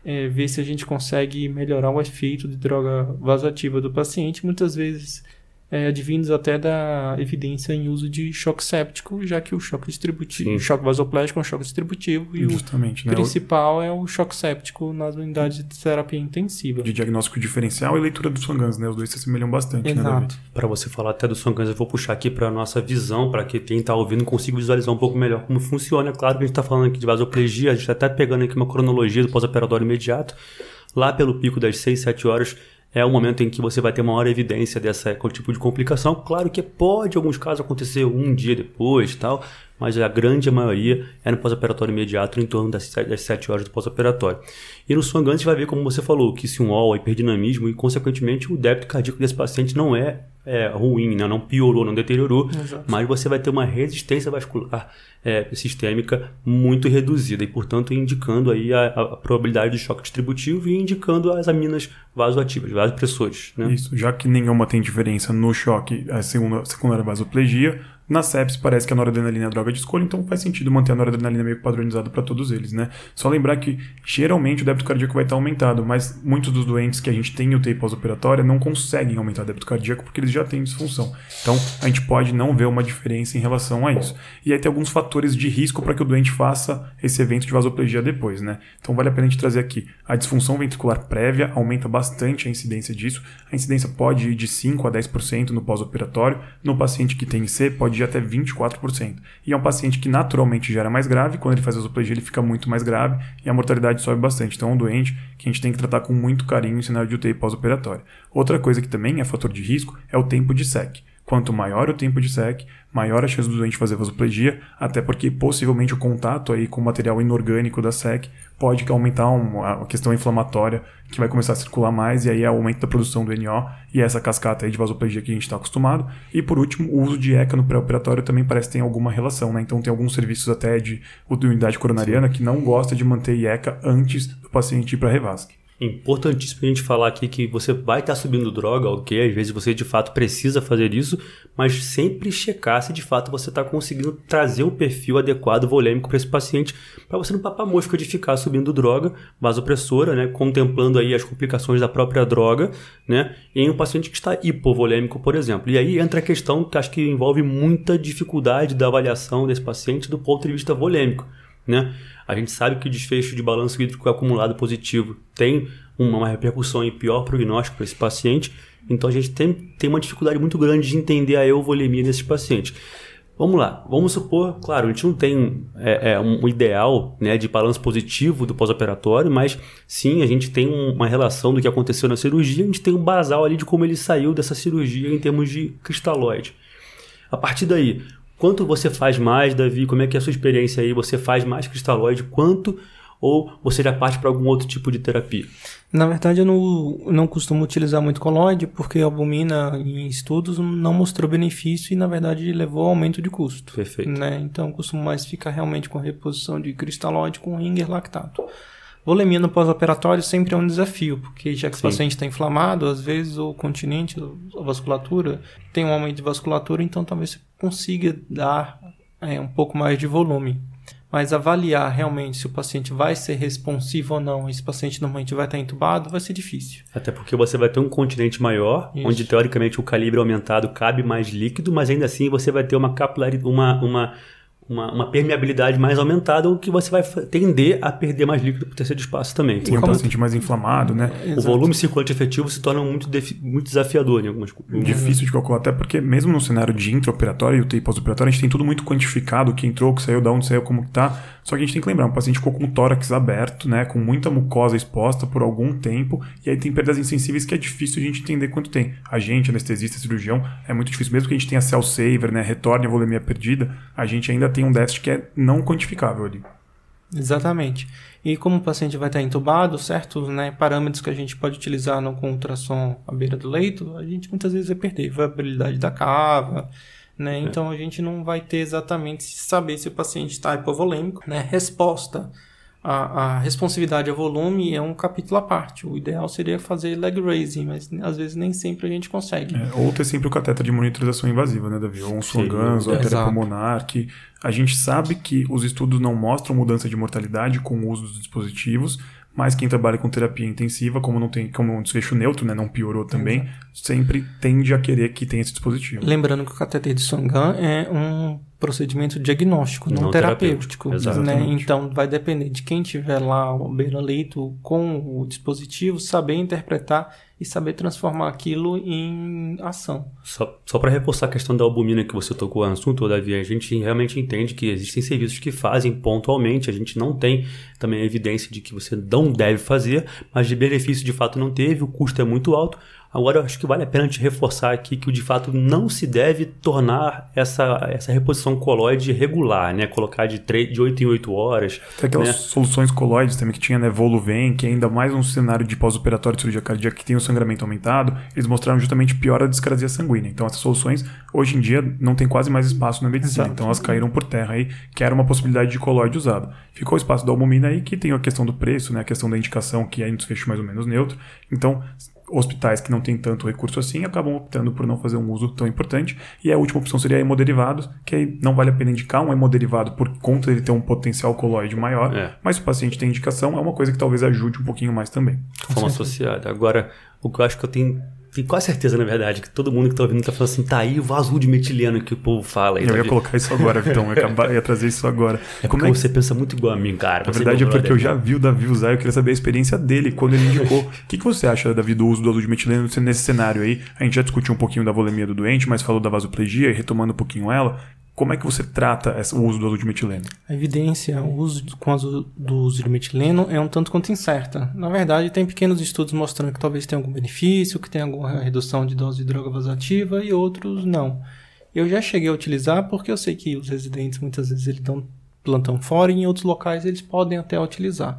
é, ver se a gente consegue melhorar o efeito de droga vasoativa do paciente. Muitas vezes é, advindos até da evidência em uso de choque séptico, já que o choque distributivo, o choque vasoplégico é um choque distributivo e Justamente, o né? principal é o choque séptico nas unidades de terapia intensiva. De diagnóstico diferencial e leitura dos Swangans, né? Os dois se assemelham bastante, né, Exato. né, Para você falar até dos Swangans, eu vou puxar aqui para nossa visão, para que quem está ouvindo consiga visualizar um pouco melhor como funciona. É claro que a gente está falando aqui de vasoplegia, a gente está até pegando aqui uma cronologia do pós-operatório imediato. Lá pelo pico das 6, 7 horas, é o momento em que você vai ter maior evidência dessa tipo de complicação. Claro que pode, em alguns casos, acontecer um dia depois tal, mas a grande maioria é no pós-operatório imediato, em torno das, das 7 horas do pós-operatório. E no swangante você vai ver, como você falou, que se um OL, hiperdinamismo e, consequentemente, o débito cardíaco desse paciente não é, é ruim, né? não piorou, não deteriorou, Exato. mas você vai ter uma resistência vascular é, sistêmica muito reduzida e, portanto, indicando aí a, a, probabilidade de choque distributivo e indicando as aminas vasoativas, vasopressores. Né? Isso, já que nenhuma tem diferença no choque, a segunda, secundária vasoplegia, na sepsis parece que a noradrenalina é a droga de escolha, então faz sentido manter a noradrenalina meio padronizada para todos eles, né? Só lembrar que geralmente o débito cardíaco vai estar aumentado, mas muitos dos doentes que a gente tem UTI pós-operatória não conseguem aumentar o débito cardíaco porque eles já têm disfunção. Então a gente pode não ver uma diferença em relação a isso. E aí tem alguns fatores de risco para que o doente faça esse evento de vasoplegia depois, né? Então vale a pena a gente trazer aqui. A disfunção ventricular prévia aumenta bastante a incidência disso. A incidência pode ir de 5 a 10% no pós-operatório. No paciente que tem IC pode de até 24%. E é um paciente que naturalmente já era mais grave, quando ele faz a esoplegia ele fica muito mais grave e a mortalidade sobe bastante. Então é um doente que a gente tem que tratar com muito carinho em cenário de UTI pós-operatório. Outra coisa que também é fator de risco é o tempo de SEC. Quanto maior o tempo de SEC, maior a chance do doente fazer vasoplegia, até porque possivelmente o contato aí com o material inorgânico da SEC pode aumentar uma questão inflamatória que vai começar a circular mais e aí é aumento da produção do NO e essa cascata aí de vasoplegia que a gente está acostumado. E por último, o uso de ECA no pré-operatório também parece tem alguma relação, né? Então tem alguns serviços até de unidade coronariana que não gosta de manter ECA antes do paciente ir para revasque. Importantíssimo a gente falar aqui que você vai estar subindo droga, ok? Às vezes você de fato precisa fazer isso, mas sempre checar se de fato você está conseguindo trazer um perfil adequado volêmico para esse paciente, para você não papar mosca de ficar subindo droga vasopressora, né? Contemplando aí as complicações da própria droga, né? Em um paciente que está hipovolêmico, por exemplo. E aí entra a questão que acho que envolve muita dificuldade da avaliação desse paciente do ponto de vista volêmico, né? A gente sabe que o desfecho de balanço hídrico acumulado positivo tem uma, repercussão em pior prognóstico para esse paciente, então a gente tem, tem uma dificuldade muito grande de entender a euvolemia desses pacientes. Vamos lá, vamos supor, claro, a gente não tem é, é, um ideal né, de balanço positivo do pós-operatório, mas sim, a gente tem uma relação do que aconteceu na cirurgia, a gente tem um basal ali de como ele saiu dessa cirurgia em termos de cristalóide. A partir daí, Quanto você faz mais, Davi? Como é que é a sua experiência aí? Você faz mais cristalóide? Quanto? Ou você já parte para algum outro tipo de terapia? Na verdade, eu não, não costumo utilizar muito colóide, porque a albumina em estudos não mostrou benefício e, na verdade, levou ao aumento de custo. Perfeito. Né? Então, eu costumo mais ficar realmente com a reposição de cristalóide com ringer lactato. Volemia no pós-operatório sempre é um desafio, porque já que Sim. o paciente está inflamado, às vezes o continente, a vasculatura, tem um aumento de vasculatura, então talvez você consiga dar é, um pouco mais de volume. Mas avaliar realmente se o paciente vai ser responsivo ou não, esse paciente normalmente vai estar entubado, vai ser difícil. Até porque você vai ter um continente maior, Isso. onde teoricamente o calibre aumentado cabe mais líquido, mas ainda assim você vai ter uma capilaridade, uma, uma uma, uma, permeabilidade mais aumentada, o que você vai tender a perder mais líquido para terceiro espaço também. E um paciente mais inflamado, né? O volume circulante efetivo se torna muito, muito desafiador em algumas Difícil de calcular, até porque mesmo no cenário de intraoperatório e UTI pós-operatório, a gente tem tudo muito quantificado, o que entrou, o que saiu, de onde saiu, como que tá. Só que a gente tem que lembrar, um paciente ficou com o tórax aberto, né? Com muita mucosa exposta por algum tempo, e aí tem perdas insensíveis que é difícil a gente entender quanto tem. A gente, anestesista, cirurgião, é muito difícil, mesmo que a gente tenha cell saver, né? Retorne a volemia perdida, a gente ainda tem um déficit que é não quantificável ali. Exatamente. E como o paciente vai estar entubado, certos né, parâmetros que a gente pode utilizar no, ultrassom à beira do leito, a gente muitas vezes vai perder viabilidade da cava, né? É. Então a gente não vai ter exatamente saber se o paciente está hipovolêmico, né? Resposta a, a, responsividade a volume é um capítulo à parte. O ideal seria fazer leg raising, mas às vezes nem sempre a gente consegue. É, ou ter sempre o cateter de monitorização invasiva, né, Davi? Ou um Swan-Ganz, ou artéria pulmonar, que a gente sabe que os estudos não mostram mudança de mortalidade com o uso dos dispositivos, mas quem trabalha com terapia intensiva, como não tem como um desfecho neutro, né, não piorou também, Exato. sempre tende a querer que tenha esse dispositivo. Lembrando que o cateter de Swangan é um procedimento diagnóstico, não, não terapêutico. terapêutico né? Então vai depender de quem tiver lá o beira-leito com o dispositivo, saber interpretar e saber transformar aquilo em ação. Só, só para reforçar a questão da albumina que você tocou no assunto, Davi, a gente realmente entende que existem serviços que fazem pontualmente, a gente não tem também evidência de que você não deve fazer, mas de benefício de fato não teve, o custo é muito alto, Agora, eu acho que vale a pena te reforçar aqui que, de fato, não se deve tornar essa, essa reposição coloide regular, né? Colocar de, 3, de 8 em 8 horas. Tem aquelas né? soluções coloides também que tinha, né? Voluven, que é ainda mais um cenário de pós-operatório de cirurgia cardíaca que tem o sangramento aumentado, eles mostraram justamente pior a discrasia sanguínea. Então, essas soluções, hoje em dia, não tem quase mais espaço na medicina. Exato. Então, elas caíram por terra aí, que era uma possibilidade de coloide usado. Ficou o espaço da albumina aí, que tem a questão do preço, né? A questão da indicação, que é um desfecho mais ou menos neutro. Então, hospitais que não têm tanto recurso assim acabam optando por não fazer um uso tão importante. E a última opção seria hemoderivados, que aí não vale a pena indicar um hemodderivado por conta de ter um potencial coloide maior, é. mas se o paciente tem indicação, é uma coisa que talvez ajude um pouquinho mais também. Forma associada. Agora, o que eu acho que eu tenho tenho quase certeza, na verdade, que todo mundo que tá ouvindo tá falando assim, tá aí o vaso de metileno que o povo fala. Aí, eu ia colocar isso agora, Vitão, eu ia, ia trazer isso agora. É Como é que você pensa muito igual a mim, cara. Na verdade é porque eu já vi o Davi usar, eu queria saber a experiência dele, quando ele indicou. O que, que você acha, Davi, do uso do azul de metileno nesse cenário aí? A gente já discutiu um pouquinho da volemia do doente, mas falou da vasoplegia, e retomando um pouquinho ela, como é que você trata o uso do azul de metileno? A evidência o uso com azul, do uso de metileno é um tanto quanto incerta. Na verdade, tem pequenos estudos mostrando que talvez tenha algum benefício, que tenha alguma redução de dose de droga vasativa e outros não. Eu já cheguei a utilizar porque eu sei que os residentes muitas vezes eles dão fora e em outros locais eles podem até utilizar.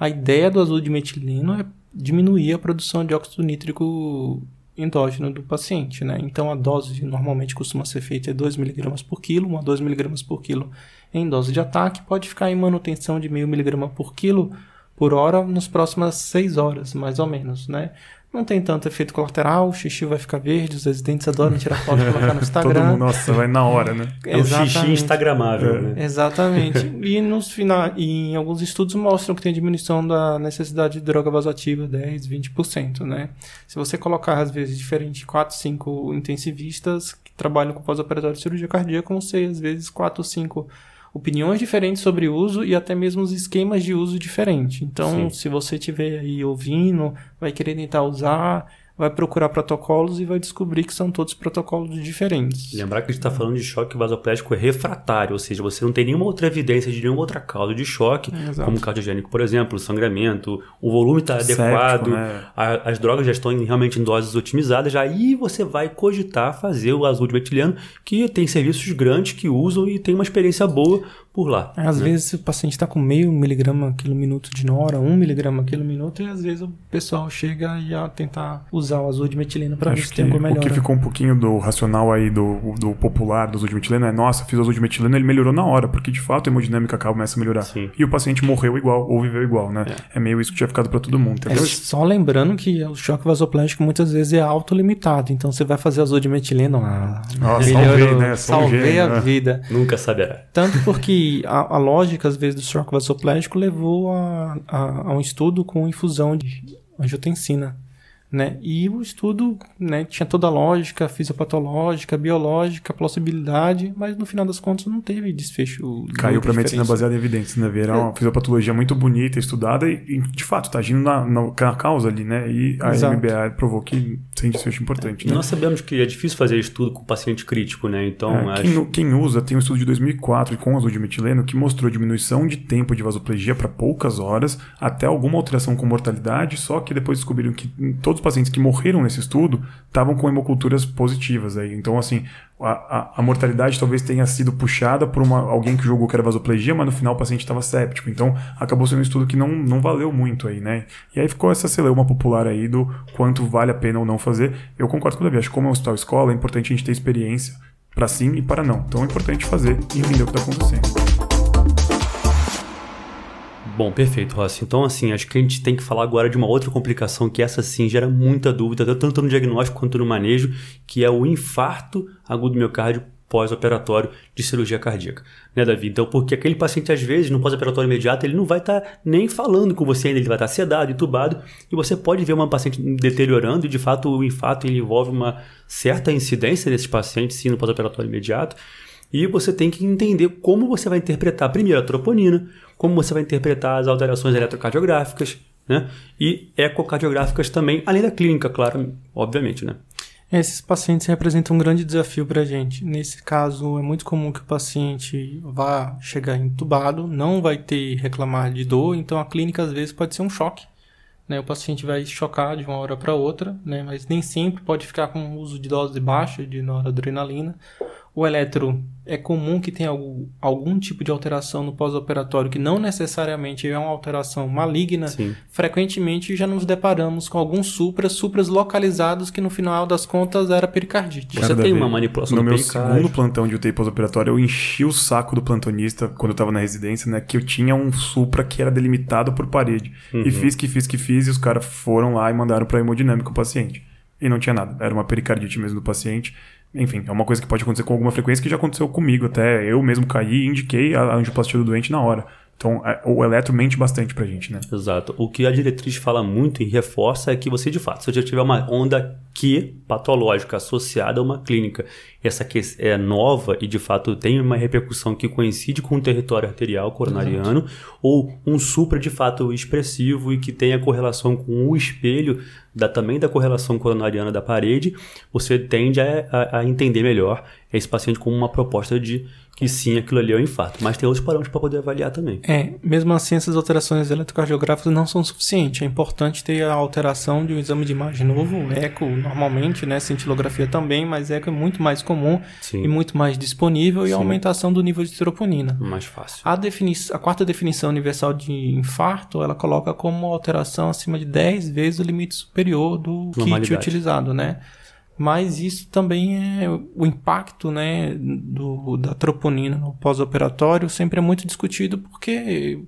A ideia do azul de metileno é diminuir a produção de óxido nítrico endógeno do paciente, né? Então a dose normalmente costuma ser feita é 2 mg por quilo, 1 a 2 mg por quilo em dose de ataque, pode ficar em manutenção de meio miligrama por quilo por hora nas próximas 6 horas, mais ou menos, né? Não tem tanto efeito colateral, o xixi vai ficar verde, os residentes adoram tirar foto e colocar no Instagram. Todo mundo, nossa, vai na hora, né? É o xixi instagramável, é. né? Exatamente. e, nos final, e em alguns estudos mostram que tem diminuição da necessidade de droga vasoativa, 10, 20%, né? Se você colocar, às vezes, diferente 4, 5 intensivistas que trabalham com pós-operatório de cirurgia cardíaca, vão ser, às vezes, 4 ou 5 opiniões diferentes sobre uso e até mesmo os esquemas de uso diferentes. Então, Sim. se você estiver aí ouvindo, vai querer tentar usar, vai procurar protocolos e vai descobrir que são todos protocolos diferentes. Lembrar que a gente está falando de choque vasopléstico refratário, ou seja, você não tem nenhuma outra evidência de nenhuma outra causa de choque, é, como cardiogênico, por exemplo, sangramento, o volume está adequado, né? a, as drogas já estão em, realmente em doses otimizadas, aí você vai cogitar fazer o azul de metileno, que tem serviços grandes que usam e tem uma experiência boa por lá. É, às né? vezes o paciente está com meio miligrama quilo minuto de nora, um miligrama quilo minuto, e às vezes o pessoal chega e a tentar usar o azul de metileno para ver se tem alguma melhora. O que ficou um pouquinho do racional aí do, do popular do azul de metileno é, nossa, fiz o azul de metileno, ele melhorou na hora, porque de fato a hemodinâmica começa a melhorar. Sim. E o paciente morreu igual, ou viveu igual, né? É, é meio isso que tinha ficado para todo mundo. É, só lembrando que o choque vasoplástico muitas vezes é autolimitado, então você vai fazer azul de metileno, ah, nossa, salvei, né? Salvei a né? vida. Nunca saberá. Tanto porque a, a, lógica, às vezes, do choque vasopléstico levou a, a, a, um estudo com infusão de angiotensina. Né? E o estudo né, tinha toda a lógica fisiopatológica, biológica, plausibilidade, mas no final das contas não teve desfecho. Caiu para medicina baseada em evidências, né? Era uma é. fisiopatologia muito bonita, estudada e, e de fato, está agindo na, na, na, causa ali, né? E a Exato. MBA provou que tem desfecho importante. Né? Nós sabemos que é difícil fazer estudo com paciente crítico, né? Então, é, quem, quem, usa, tem um estudo de 2004 com azul de metileno que mostrou diminuição de tempo de vasoplegia para poucas horas, até alguma alteração com mortalidade, só que depois descobriram que todos pacientes que morreram nesse estudo estavam com hemoculturas positivas. Aí. Então, assim, a, a, a, mortalidade talvez tenha sido puxada por uma, alguém que jogou que era vasoplegia, mas no final o paciente estava séptico. Então, acabou sendo um estudo que não, não valeu muito aí, né? E aí ficou essa celeuma popular aí do quanto vale a pena ou não fazer. Eu concordo com o Davi, acho que como é um hospital escola, é importante a gente ter experiência para sim e para não. Então, é importante fazer e entender o que está acontecendo. Bom, perfeito, Rossi. Então, assim, acho que a gente tem que falar agora de uma outra complicação que essa sim gera muita dúvida, tanto no diagnóstico quanto no manejo, que é o infarto agudo do miocárdio pós-operatório de cirurgia cardíaca, né, Davi? Então, porque aquele paciente, às vezes, no pós-operatório imediato, ele não vai estar tá nem falando com você ainda, ele vai estar tá sedado, entubado, e você pode ver uma paciente deteriorando, e de fato o infarto envolve uma certa incidência desses pacientes, sim, no pós-operatório imediato, e você tem que entender como você vai interpretar, primeiro, a troponina, como você vai interpretar as alterações eletrocardiográficas, né? E ecocardiográficas também, além da clínica, claro, obviamente, né? Esses pacientes representam um grande desafio para a gente. Nesse caso, é muito comum que o paciente vá chegar entubado, não vai ter reclamar de dor, então a clínica às vezes pode ser um choque. Né? O paciente vai chocar de uma hora para outra, né? mas nem sempre pode ficar com uso de dose baixa de noradrenalina o eletro é comum que tenha algum, algum tipo de alteração no pós-operatório que não necessariamente é uma alteração maligna. Sim. Frequentemente já nos deparamos com alguns supras, supras localizados que no final das contas era pericardite. Você tem uma manipulação no meu segundo plantão de UTI pós-operatório, eu enchi o saco do plantonista quando eu estava na residência, né, que eu tinha um supra que era delimitado por parede. Uhum. E fiz que fiz que fiz e os caras foram lá e mandaram para hemodinâmica o paciente. E não tinha nada, era uma pericardite mesmo do paciente enfim, é uma coisa que pode acontecer com alguma frequência que já aconteceu comigo. Até eu mesmo caí e indiquei a angioplastia do doente na hora. Então, é, o eletro mente bastante pra gente, né? Exato. O que a diretriz fala muito e reforça é que você, de fato, se já tiver uma onda Q patológica associada a uma clínica, essa que é nova e, de fato, tem uma repercussão que coincide com o território arterial coronariano, Exato. ou um supra, de fato, expressivo e que tem a correlação com o espelho da, também da correlação coronariana da parede, você tende a, a, a entender melhor esse paciente como uma proposta de que sim, aquilo ali é um infarto. Mas tem outros parâmetros para poder avaliar também. É, mesmo assim, essas alterações eletrocardiográficas não são suficientes. É importante ter a alteração de um exame de imagem novo, eco, normalmente, né? Cintilografia também, mas eco é muito mais comum sim. e muito mais disponível sim. e a aumentação do nível de troponina. Mais fácil. A, defini a quarta definição universal de infarto, ela coloca como alteração acima de 10 vezes o limite superior do kit utilizado, né? Mas isso também é o impacto né, do, da troponina no pós-operatório sempre é muito discutido porque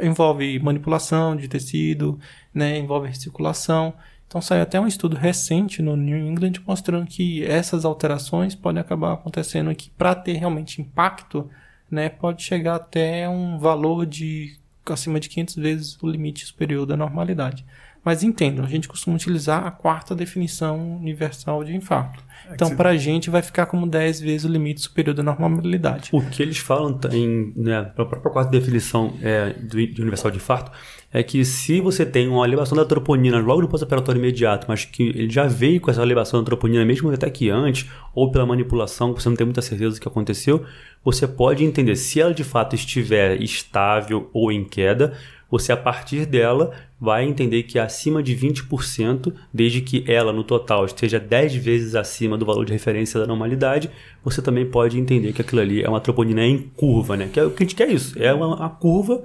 envolve manipulação de tecido, né, envolve recirculação. Então saiu até um estudo recente no New England mostrando que essas alterações podem acabar acontecendo aqui para ter realmente impacto, né, pode chegar até um valor de acima de 500 vezes o limite superior da normalidade. Mas entendam, a gente costuma utilizar a quarta definição universal de infarto. É então, para a gente, vai ficar como 10 vezes o limite superior da normalidade. O que eles falam em, né, a própria quarta definição é, do, de universal de infarto é que se você tem uma elevação da troponina logo no pós-operatório imediato, mas que ele já veio com essa elevação da troponina mesmo até que antes, ou pela manipulação, você não tem muita certeza do que aconteceu, você pode entender se ela de fato estiver estável ou em queda, você a partir dela vai entender que acima de 20%, desde que ela no total esteja 10 vezes acima do valor de referência da normalidade, você também pode entender que aquilo ali é uma troponina em curva, né? Que é o que a gente quer isso, é uma, uma curva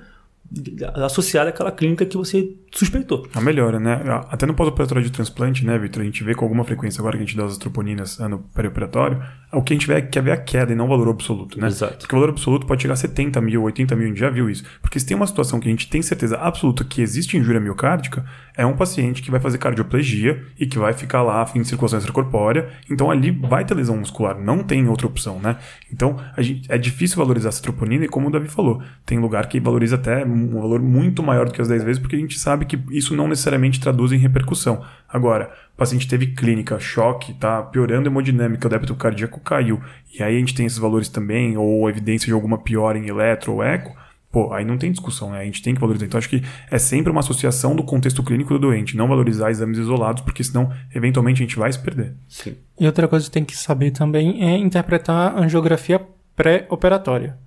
associada àquela clínica que você suspeitou. A melhora, né? Até no pós-operatório de transplante, né, Vitor? A gente vê com alguma frequência agora que a gente dá as troponinas no perioperatório, o que a gente vê é quer ver a queda e não o valor absoluto, né? Exato. Porque o valor absoluto pode chegar a 70 mil, 80 mil, a gente já viu isso. Porque se tem uma situação que a gente tem certeza absoluta que existe injúria miocárdica, é um paciente que vai fazer cardioplegia e que vai ficar lá a fim de circulação extracorpórea, então ali vai ter lesão muscular, não tem outra opção, né? Então a gente, é difícil valorizar essa troponina e como o Davi falou, tem lugar que valoriza até um valor muito maior do que as 10 vezes, porque a gente sabe que isso não necessariamente traduz em repercussão. Agora, o paciente teve clínica, choque, tá piorando a hemodinâmica, o débito cardíaco caiu, e aí a gente tem esses valores também, ou evidência de alguma piora em eletro ou eco, pô, aí não tem discussão, né? A gente tem que valorizar. Então, acho que é sempre uma associação do contexto clínico do doente, não valorizar exames isolados, porque senão, eventualmente, a gente vai se perder. Sim. E outra coisa que tem que saber também é interpretar a angiografia pré-operatória.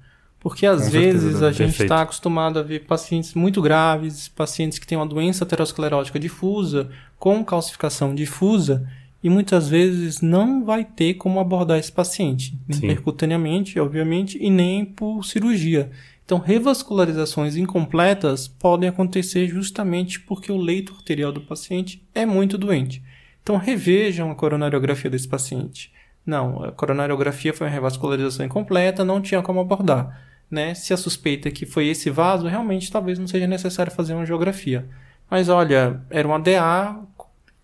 Porque às Com vezes certeza, a gente está acostumado a ver pacientes muito graves, pacientes que têm uma doença aterosclerótica difusa, com calcificação difusa, e muitas vezes não vai ter como abordar esse paciente, nem percutaneamente, obviamente, e nem por cirurgia. Então, revascularizações incompletas podem acontecer justamente porque o leito arterial do paciente é muito doente. Então, revejam a coronariografia desse paciente. Não, a coronariografia foi uma revascularização incompleta, não tinha como abordar. Né? Se a suspeita é que foi esse vaso, realmente talvez não seja necessário fazer uma angiografia. Mas olha, era uma DA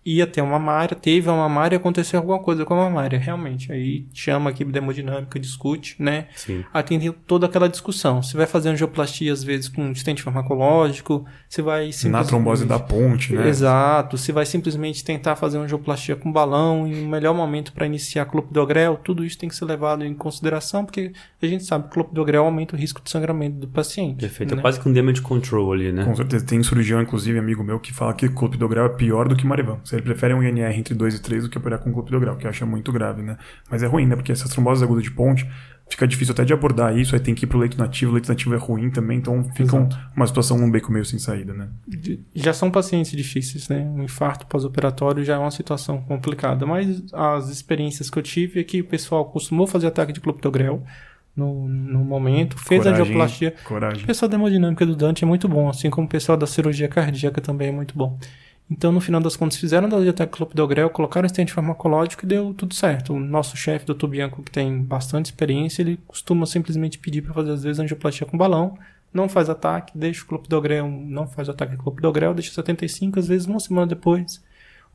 ia ter uma mamária, teve uma mamária e aconteceu alguma coisa com a mamária, realmente. Aí chama a equipe de hemodinâmica, discute, né? Sim. Atende toda aquela discussão. Você vai fazer angioplastia, às vezes, com um estente farmacológico, você vai... Na trombose da ponte, né? Exato. Você vai simplesmente tentar fazer angioplastia com balão, e o melhor momento para iniciar clopidogrel, tudo isso tem que ser levado em consideração, porque a gente sabe que clopidogrel aumenta o risco de sangramento do paciente. Perfeito. Né? É quase que um damage control ali, né? Com certeza. Tem cirurgião, inclusive, amigo meu, que fala que clopidogrel é pior do que Marivan. Você ele prefere um INR entre 2 e 3 do que operar com clopidogrel, que acha muito grave, né? Mas é ruim, né? Porque essas tromboses agudas de ponte fica difícil até de abordar isso, aí tem que ir pro leito nativo, o leito nativo é ruim também, então fica um, uma situação um beco meio sem saída, né? Já são pacientes difíceis, né? Um infarto pós-operatório já é uma situação complicada, mas as experiências que eu tive é que o pessoal costumou fazer ataque de clopidogrel, no, no momento, fez coragem, a angioplastia. Coragem. O pessoal da hemodinâmica do Dante é muito bom, assim como o pessoal da cirurgia cardíaca também é muito bom. Então, no final das contas, fizeram da dieta clopidogrel, colocaram estente farmacológico e deu tudo certo. O nosso chefe, Dr. Bianco, que tem bastante experiência, ele costuma simplesmente pedir para fazer, às vezes, angioplastia com balão, não faz ataque, deixa o clopidogrel, não faz ataque clopidogrel, deixa 75, às vezes uma semana depois,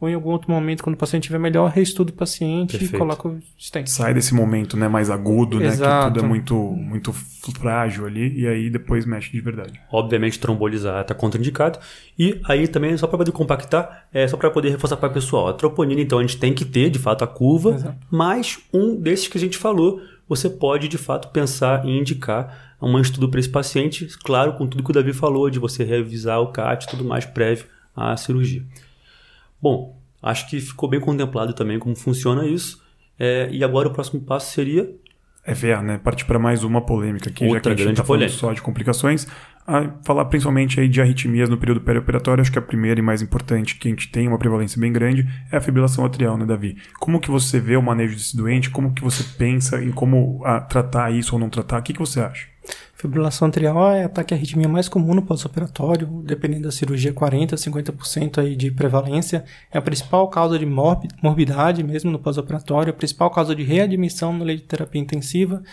ou em algum outro momento, quando o paciente estiver melhor, reestuda o paciente Perfeito. e coloca o stent. Sai desse momento né, mais agudo, Exato. né, que tudo é muito, muito frágil ali, e aí depois mexe de verdade. Obviamente, trombolizar está contraindicado. E aí também, só para poder compactar, é só para poder reforçar para o pessoal, a troponina, então, a gente tem que ter, de fato, a curva, Exato. mas um desses que a gente falou, você pode, de fato, pensar em indicar um estudo para esse paciente, claro, com tudo que o Davi falou, de você revisar o CAT e tudo mais prévio à cirurgia. Bom, acho que ficou bem contemplado também como funciona isso. É, e agora o próximo passo seria EVA, né? Partir para mais uma polêmica aqui, Outra já que a gente está falando só de complicações. A falar principalmente aí de arritmias no período perioperatório, acho que a primeira e mais importante, que a gente tem uma prevalência bem grande, é a fibrilação atrial, né, Davi? Como que você vê o manejo desse doente? Como que você pensa em como a, ah, tratar isso ou não tratar? O que, que você acha? Fibrilação atrial é ataque à arritmia mais comum no pós-operatório, dependendo da cirurgia, 40%, 50% aí de prevalência. É a principal causa de morbidade mesmo no pós-operatório, a principal causa de readmissão no leito de terapia intensiva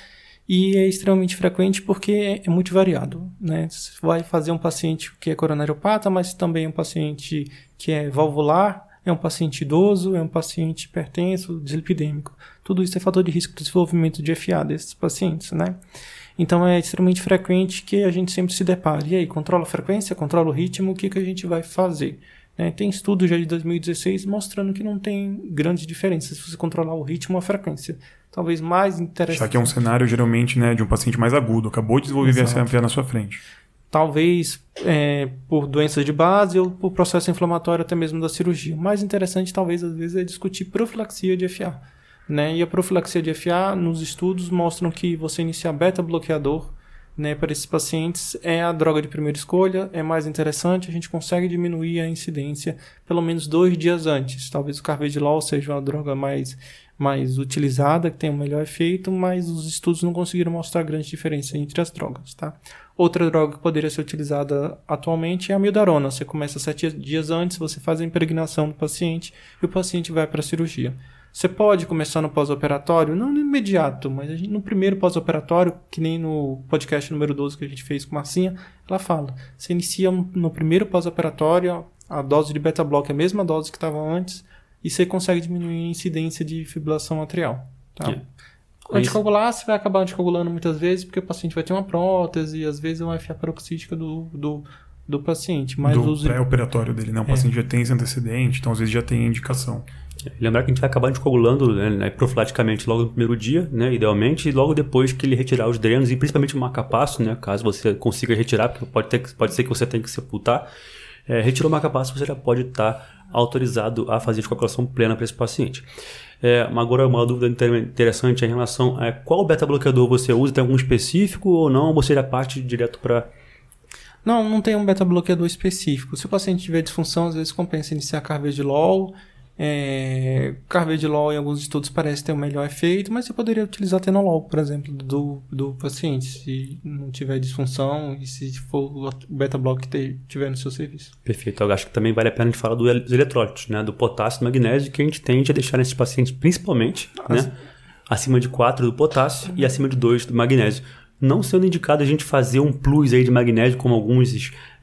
e é extremamente frequente porque é muito variado. Né? Você vai fazer um paciente que é coronariopata, mas também um paciente que é valvular, é um paciente idoso, é um paciente hipertenso, dislipidêmico. Tudo isso é fator de risco de desenvolvimento de FA desses pacientes, né? Então é extremamente frequente que a gente sempre se depare. E aí, controla a frequência, controla o ritmo, o que, que a gente vai fazer? Né? Tem estudos já de 2016 mostrando que não tem grandes diferenças se você controlar o ritmo ou a frequência. Talvez mais interessante. Já que é um cenário geralmente né, de um paciente mais agudo, acabou de desenvolver Exato. VSA na sua frente. Talvez é, por doenças de base ou por processo inflamatório até mesmo da cirurgia. O mais interessante, talvez, às vezes, é discutir profilaxia de FA. Né? E a profilaxia de FA, nos estudos, mostram que você iniciar beta-bloqueador né, para esses pacientes é a droga de primeira escolha, é mais interessante, a gente consegue diminuir a incidência pelo menos dois dias antes. Talvez o carvedilol seja uma droga mais, mais utilizada, que tem um melhor efeito, mas os estudos não conseguiram mostrar grande diferença entre as drogas. Tá? Outra droga que poderia ser utilizada atualmente é a mildarona. Você começa sete dias antes, você faz a impregnação do paciente e o paciente vai para a cirurgia. Você pode começar no pós-operatório, não no imediato, mas no primeiro pós-operatório, que nem no podcast número 12 que a gente fez com Marcinha, ela fala. Você inicia no primeiro pós-operatório, a dose de beta-block é a mesma dose que estava antes, e você consegue diminuir a incidência de fibrilação atrial. Tá? Yeah. Anticoagular, você vai acabar anticoagulando muitas vezes, porque o paciente vai ter uma prótese, às vezes é uma FA paroxística do, do do paciente. Mas do os... pré-operatório dele, né? O é. paciente já tem esse antecedente, então às vezes já tem indicação. Lembrar que a gente vai acabar anticoagulando né, né, profilaticamente logo no primeiro dia, né, idealmente, e logo depois que ele retirar os drenos, e principalmente o marcapasso, né, caso você consiga retirar, porque pode, ter, pode ser que você tenha que sepultar. É, retirou o marcapasso, você já pode estar autorizado a fazer anticoagulação plena para esse paciente. É, agora, uma dúvida interessante em relação a qual beta-bloqueador você usa, tem algum específico ou não, ou você já parte direto para não, não tem um beta-bloqueador específico. Se o paciente tiver disfunção, às vezes compensa iniciar carvedilol é, Carvedilol, em alguns estudos, parece ter um melhor efeito, mas você poderia utilizar tenolol, por exemplo, do, do paciente, se não tiver disfunção e se for o beta-block que tiver no seu serviço. Perfeito. Eu acho que também vale a pena a gente falar dos eletrólitos, né? do potássio e do magnésio, que a gente tende a deixar nesses pacientes, principalmente, né? acima de 4 do potássio e acima de 2 do magnésio não sendo indicado a gente fazer um plus aí de magnésio, como alguns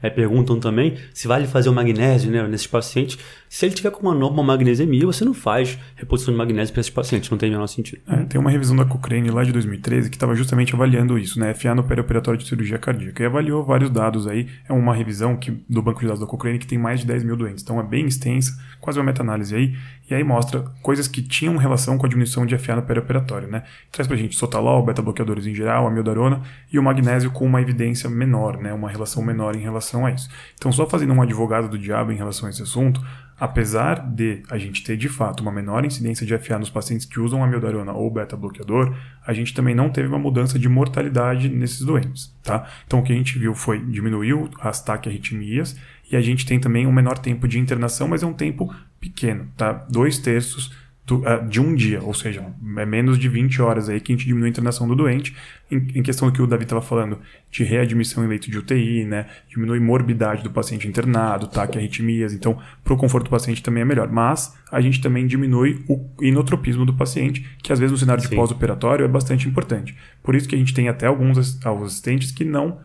é, perguntam também, se vale fazer o magnésio né, nesses pacientes. Se ele tiver com uma normal magnesemia, você não faz reposição de magnésio para esses pacientes, não tem o menor sentido. É, tem uma revisão da Cochrane lá de 2013 que estava justamente avaliando isso, né, FA no perioperatório de cirurgia cardíaca, e avaliou vários dados aí. É uma revisão que, do banco de dados da Cochrane que tem mais de 10 mil doentes, então é bem extensa, quase uma meta-análise aí, e aí mostra coisas que tinham relação com a diminuição de FA no perioperatório, né. Traz pra gente sotalol, beta-bloqueadores em geral, amiodarona, e o magnésio com uma evidência menor, né, uma relação menor em relação relação a isso. Então, só fazendo um advogado do diabo em relação a esse assunto, apesar de a gente ter de fato uma menor incidência de FA nos pacientes que usam amiodarona ou beta-bloqueador, a gente também não teve uma mudança de mortalidade nesses doentes, tá? Então, o que a gente viu foi diminuiu as taquiarritmias e a gente tem também um menor tempo de internação, mas é um tempo pequeno, tá? Dois terços de um dia, ou seja, é menos de 20 horas aí que a gente diminui a internação do doente, em, questão do que o Davi estava falando, de readmissão em leito de UTI, né, diminui morbidade do paciente internado, taquiarritmias, então para o conforto do paciente também é melhor, mas a gente também diminui o inotropismo do paciente, que às vezes no cenário de pós-operatório é bastante importante. Por isso que a gente tem até alguns assistentes que não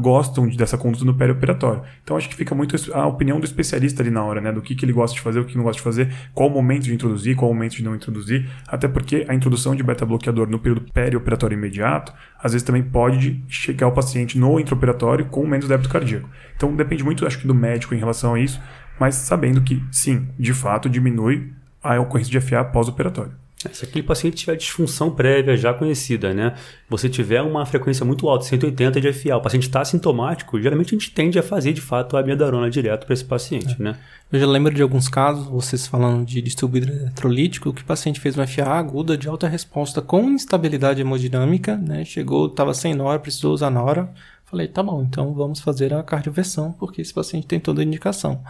gostam dessa conduta no perioperatório. Então acho que fica muito a opinião do especialista ali na hora, né? Do que, que ele gosta de fazer, o que não gosta de fazer, qual o momento de introduzir, qual o momento de não introduzir. Até porque a introdução de beta-bloqueador no período perioperatório imediato, às vezes também pode chegar o paciente no intraoperatório com menos débito cardíaco. Então depende muito, acho que, do médico em relação a isso, mas sabendo que, sim, de fato diminui a ocorrência de FA pós-operatório. Se aquele paciente tiver disfunção prévia já conhecida, né? Você tiver uma frequência muito alta, 180 de FA, o paciente está assintomático, geralmente a gente tende a fazer de fato a amiodarona direto para esse paciente, é. né? Eu já lembro de alguns casos, vocês falando de distúrbio eletrolítico, que o paciente fez uma FA aguda de alta resposta com instabilidade hemodinâmica, né? Chegou, estava sem nora, precisou usar nora. Falei, tá bom, então vamos fazer a cardioversão, porque esse paciente tem toda a indicação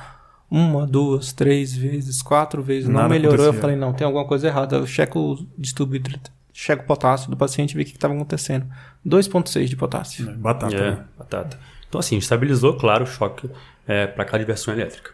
uma, duas, três vezes, quatro vezes, Nada não melhorou. Acontecia. Eu falei, não, tem alguma coisa errada. Eu checo o distúrbio, checo o potássio do paciente e vi o que estava acontecendo. 2,6 de potássio. É, batata. É, né? batata. Então, assim, estabilizou, claro, o choque é, para cada diversão elétrica.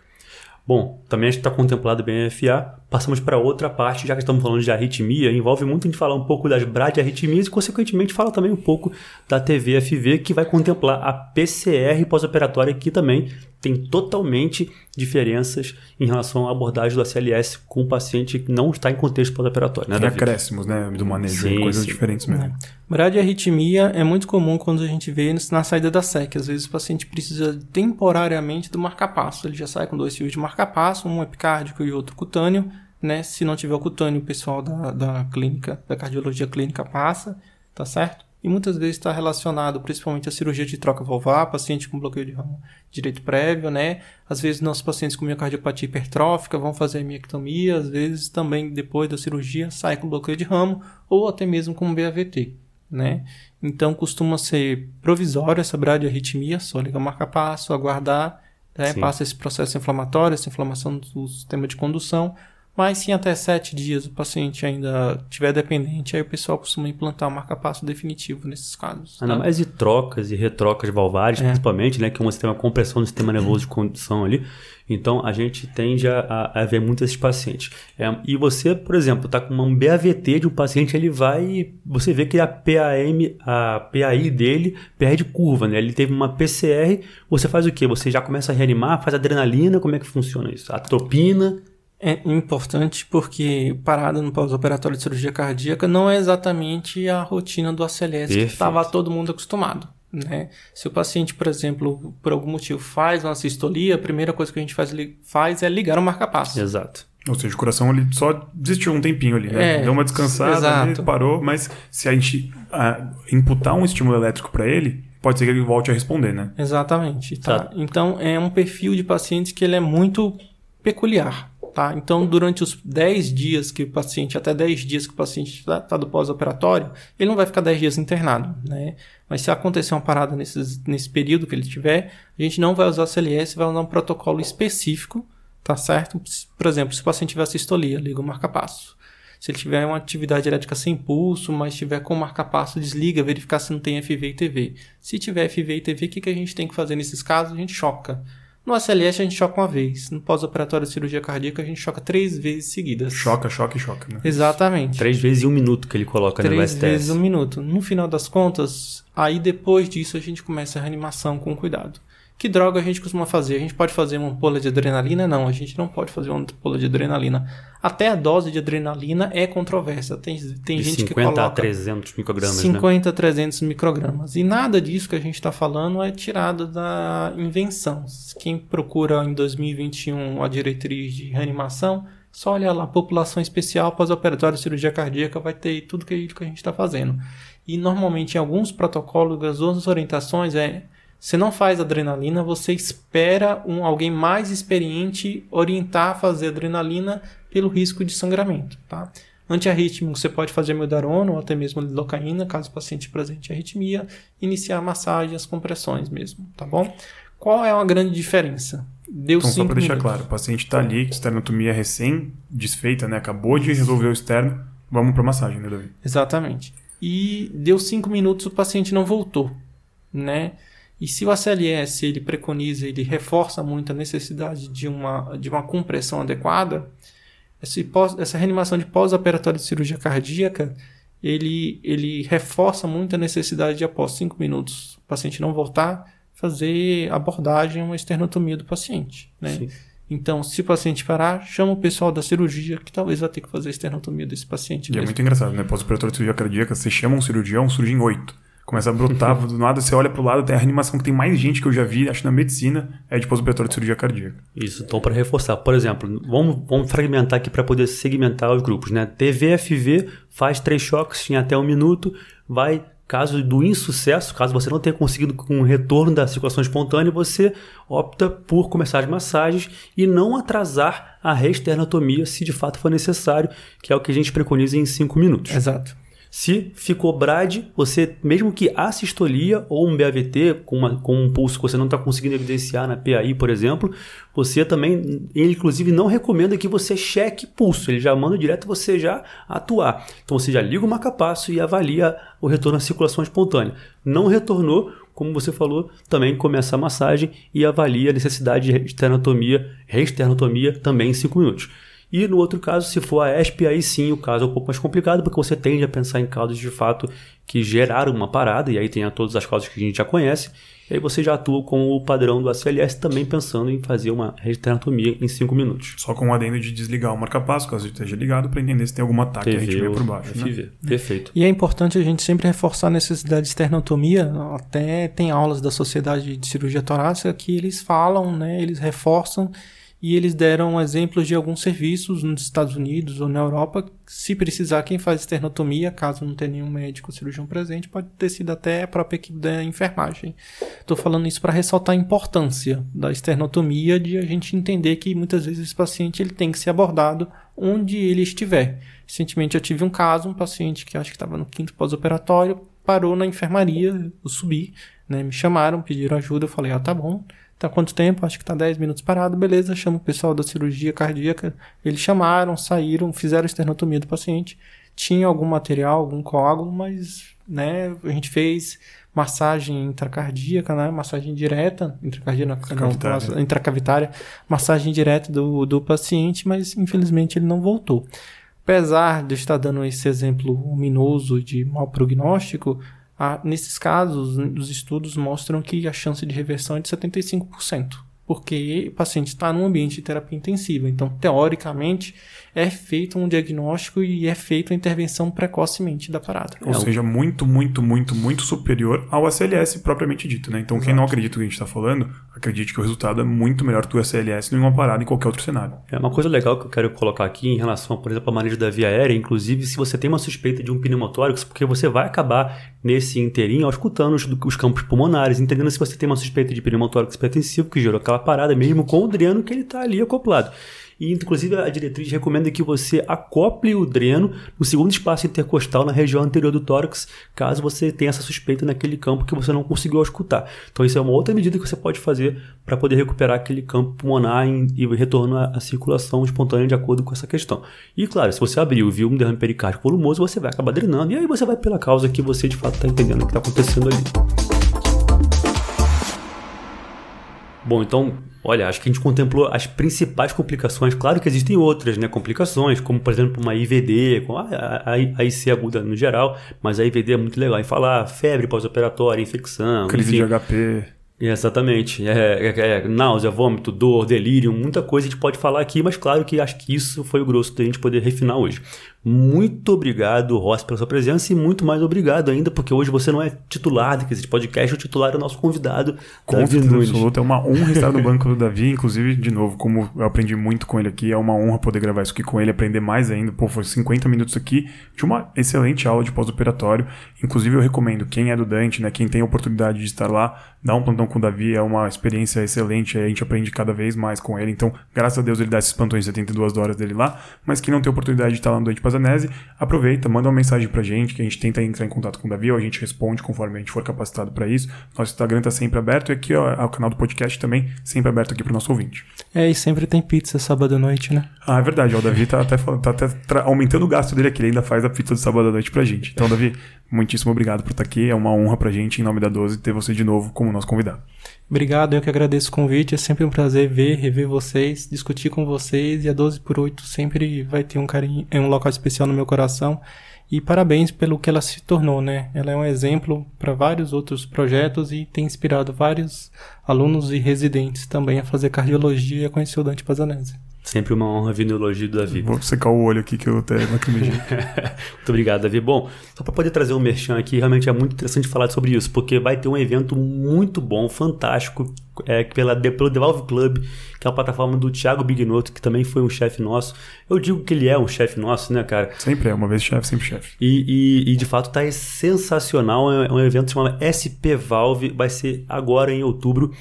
Bom, também a gente está contemplado bem a FA. Passamos para outra parte, já que estamos falando de arritmia, envolve muito a gente falar um pouco das bradiarritmias e, consequentemente, fala também um pouco da TVFV, que vai contemplar a PCR pós-operatória, que também tem totalmente diferenças em relação à abordagem do ACLS com o paciente que não está em contexto pós-operatório. Né, tem acréscimos né, do manejo, sim, coisas sim. diferentes mesmo. É. Bradiarritmia é muito comum quando a gente vê na saída da SEC. Às vezes o paciente precisa temporariamente do marcapasso. Ele já sai com dois fios de marcapasso, um epicárdico e outro cutâneo. Né? Se não tiver o cutâneo, o pessoal da, da clínica, da cardiologia clínica passa, tá certo? e muitas vezes está relacionado principalmente à cirurgia de troca valvar, paciente com bloqueio de ramo direito prévio, né? Às vezes nossos pacientes com miocardiopatia hipertrófica vão fazer miectomia, às vezes também depois da cirurgia sai com bloqueio de ramo ou até mesmo com BAVT, né? Então costuma ser provisório essa bradiarritmia, só ligar o marca-passo, aguardar, né? passa esse processo inflamatório, essa inflamação do sistema de condução, mas se até sete dias o paciente ainda tiver dependente, aí o pessoal costuma implantar o marca-passo definitivo nesses casos. Ainda tá? mais de trocas e retrocas valvares, é. principalmente, né? Que você tem uma compressão do sistema nervoso de condução ali. Então a gente tende a, a ver muitos esses pacientes. É, e você, por exemplo, está com um BAVT de um paciente, ele vai. Você vê que a PAM, a PAI dele perde curva, né? Ele teve uma PCR, você faz o quê? Você já começa a reanimar, faz adrenalina, como é que funciona isso? Atropina é importante porque parada no pós-operatório de cirurgia cardíaca não é exatamente a rotina do ACLS Perfeito. que estava todo mundo acostumado. Né? Se o paciente, por exemplo, por algum motivo faz uma sistolia, a primeira coisa que a gente faz, faz é ligar o marca-passo. Exato. Ou seja, o coração ele só desistiu um tempinho ali, né? É, Deu uma descansada, ali, parou, mas se a gente uh, imputar um estímulo elétrico para ele, pode ser que ele volte a responder, né? Exatamente. Tá? tá. Então é um perfil de pacientes que ele é muito peculiar. Tá? Então, durante os 10 dias que o paciente, até 10 dias que o paciente está tá do pós-operatório, ele não vai ficar 10 dias internado, né? Mas se acontecer uma parada nesse período que ele tiver, a gente não vai usar CLS, vai usar um protocolo específico, tá certo? Por exemplo, se o paciente tiver sistolia, liga o marca-passo. Se ele tiver uma atividade elétrica sem pulso, mas tiver com marca-passo, desliga, verificar se não tem FV e TV. Se tiver FV e TV, o que, que a gente tem que fazer nesses casos? A gente choca. No ACLS a gente choca uma vez. No pós-operatório de cirurgia cardíaca a gente choca três vezes seguidas. Choca, choca e choca, né? Exatamente. Três vezes em um minuto que ele coloca três no STS. Três vezes um minuto. No final das contas, aí depois disso a gente começa a reanimação com cuidado. Que droga a gente costuma fazer? A gente pode fazer uma ampola de adrenalina? Não, a gente não pode fazer uma ampola de adrenalina. Até a dose de adrenalina é controversa. Tem, tem gente que coloca... 50 a 300 microgramas, 50 né? a 300 microgramas. E nada disso que a gente está falando é tirado da invenção. Quem procura em 2021 a diretriz de reanimação, só olha lá, população especial pós-operatório cirurgia cardíaca, vai ter tudo que a gente está fazendo. E normalmente em alguns protocolos, as outras orientações é você não faz adrenalina, você espera um alguém mais experiente orientar a fazer adrenalina pelo risco de sangramento, tá? Antiarrítmico, você pode fazer mildarona ou até mesmo lidocaína, caso o paciente presente arritmia, iniciar a massagem, as compressões mesmo, tá bom? Qual é a grande diferença? Deu então, só para deixar claro, o paciente está ali, esternotomia recém desfeita, né? Acabou de resolver o externo, vamos para massagem, né, Davi? Exatamente. E deu cinco minutos, o paciente não voltou, né? E se o ACLS ele preconiza, ele reforça muito a necessidade de uma, de uma compressão adequada, pós, essa reanimação de pós-operatório de cirurgia cardíaca, ele, ele reforça muito a necessidade de, após 5 minutos, o paciente não voltar, fazer abordagem, uma esternotomia do paciente. Né? Então, se o paciente parar, chama o pessoal da cirurgia, que talvez vai ter que fazer a esternotomia desse paciente. E é mesmo. é muito engraçado, né? Pós-operatório de cirurgia cardíaca, você chama um cirurgião, surge em 8 começa a brotar do nada, você olha pro lado, tem a reanimação que tem mais gente que eu já vi, acho na medicina, é de pós-operatório de cirurgia cardíaca. Isso, então para reforçar, por exemplo, vamos, vamos fragmentar aqui para poder segmentar os grupos, né? TVFV faz três choques em até um minuto, vai caso do insucesso, caso você não tenha conseguido com o retorno da circulação espontânea, você opta por começar as massagens e não atrasar a reesternotomia se de fato for necessário, que é o que a gente preconiza em 5 minutos. Exato. Se ficou BRAD, você, mesmo que assistolia ou um BAVT com, uma, com um pulso que você não está conseguindo evidenciar na PAI, por exemplo, você também, ele inclusive não recomenda que você cheque pulso, ele já manda direto você já atuar. Então você já liga o marca-passo e avalia o retorno à circulação espontânea. Não retornou, como você falou, também começa a massagem e avalia a necessidade de esternotomia, reesternotomia também em 5 minutos. E no outro caso, se for a ESP, aí sim o caso é um pouco mais complicado, porque você tende a pensar em causas de fato que geraram uma parada, e aí tem todas as causas que a gente já conhece, e aí você já atua com o padrão do ACLS também pensando em fazer uma resternotomia em 5 minutos. Só com o adendo de desligar o marca-passo, caso esteja ligado, para entender se tem algum ataque TV, arritmia por baixo. FV. Né? Perfeito. E é importante a gente sempre reforçar a necessidade de esternotomia, até tem aulas da Sociedade de Cirurgia Torácica que eles falam, né, eles reforçam e eles deram exemplos de alguns serviços nos Estados Unidos ou na Europa. Se precisar, quem faz esternotomia, caso não tenha nenhum médico ou cirurgião presente, pode ter sido até a própria equipe da enfermagem. Estou falando isso para ressaltar a importância da esternotomia, de a gente entender que muitas vezes esse paciente ele tem que ser abordado onde ele estiver. Recentemente eu tive um caso, um paciente que acho que estava no quinto pós-operatório, parou na enfermaria, eu subi, né, me chamaram, pediram ajuda, eu falei, ah, tá bom, Tá quanto tempo? Acho que tá 10 minutos parado. Beleza, chama o pessoal da cirurgia cardíaca. Eles chamaram, saíram, fizeram esternotomia do paciente. Tinha algum material, algum coágulo, mas né, a gente fez massagem intracardíaca, né, massagem direta, intracardíaca, não, intracavitária, massagem direta do, do paciente, mas infelizmente ele não voltou. Apesar de estar dando esse exemplo ominoso de mau prognóstico, ah, nesses casos, os estudos mostram que a chance de reversão é de 75%. porque o paciente está num ambiente de terapia intensiva. Então, teoricamente, é feito um diagnóstico e é feita a intervenção precocemente da parada. Ou é seja, muito, muito, muito, muito superior ao SLS propriamente dito, né? Então, Exato. quem não acredita no que a gente está falando, acredite que o resultado é muito melhor do que o SLS em uma parada em qualquer outro cenário. É uma coisa legal que eu quero colocar aqui em relação, por exemplo, ao manejo da via aérea, inclusive se você tem uma suspeita de um pneumotórax, porque você vai acabar nesse inteirinho escutando os, os campos pulmonares, entendendo se você tem uma suspeita de pneumotórax hipertensivo que gerou aquela parada mesmo com o dreno que ele está ali acoplado. E, inclusive, a diretriz recomenda que você acople o dreno no segundo espaço intercostal na região anterior do tórax, caso você tenha essa suspeita naquele campo que você não conseguiu escutar. Então, isso é uma outra medida que você pode fazer para poder recuperar aquele campo pulmonar e retornar à circulação espontânea de acordo com essa questão. E, claro, se você abriu viu um derrame pericárdico volumoso, você vai acabar drenando e aí você vai pela causa que você de fato está entendendo o que está acontecendo ali. Bom, então, olha, acho que a gente contemplou as principais complicações. Claro que existem outras, né, complicações, como por exemplo uma IVD, com a, a, a IC aguda no geral, mas a IVD é muito legal em falar, febre pós-operatória, infecção, crise enfim. de HP. Exatamente. É, é, é, náusea, vômito, dor, delírio, muita coisa a gente pode falar aqui, mas claro que acho que isso foi o grosso da gente poder refinar hoje. Muito obrigado, Ross, pela sua presença e muito mais obrigado ainda, porque hoje você não é titular desse podcast, o titular é o nosso convidado. Com absoluta, é uma honra estar no banco do Davi, inclusive, de novo, como eu aprendi muito com ele aqui, é uma honra poder gravar isso aqui com ele, aprender mais ainda. Pô, foi 50 minutos aqui de uma excelente aula de pós-operatório. Inclusive, eu recomendo, quem é do Dante, né, quem tem a oportunidade de estar lá, dá um plantão com o Davi, é uma experiência excelente, a gente aprende cada vez mais com ele. Então, graças a Deus, ele dá esses plantões de 72 horas dele lá, mas quem não tem a oportunidade de estar lá no Dante Pazanese, aproveita, manda uma mensagem pra gente, que a gente tenta entrar em contato com o Davi, ou a gente responde conforme a gente for capacitado para isso. Nosso Instagram tá sempre aberto e aqui ó, é o canal do podcast também, sempre aberto aqui pro nosso ouvinte. É, e sempre tem pizza sábado à noite, né? Ah, é verdade, ó, o Davi tá até, tá até aumentando o gasto dele aqui, ele ainda faz a pizza do sábado à noite pra gente. Então, Davi, muitíssimo obrigado por estar aqui, é uma honra pra gente, em nome da 12, ter você de novo como nosso convidado. Obrigado, eu que agradeço o convite. É sempre um prazer ver, rever vocês, discutir com vocês. E a 12 por 8 sempre vai ter um carinho, é um local especial no meu coração. E parabéns pelo que ela se tornou, né? Ela é um exemplo para vários outros projetos e tem inspirado vários alunos e residentes também a fazer cardiologia e a conhecer o Dante Pazanese. Sempre uma honra vir no elogio do Davi. Vou secar o olho aqui que eu até lacrimejei. muito obrigado, Davi. Bom, só para poder trazer um merchan aqui, realmente é muito interessante falar sobre isso, porque vai ter um evento muito bom, fantástico, é, pela, pelo Devolve Club, que é a plataforma do Thiago Bignotto, que também foi um chefe nosso. Eu digo que ele é um chefe nosso, né, cara? Sempre é, uma vez chefe, sempre chefe. E, e, e, de fato tá sensacional. É um evento chamado SP Valve, vai ser agora em outubro.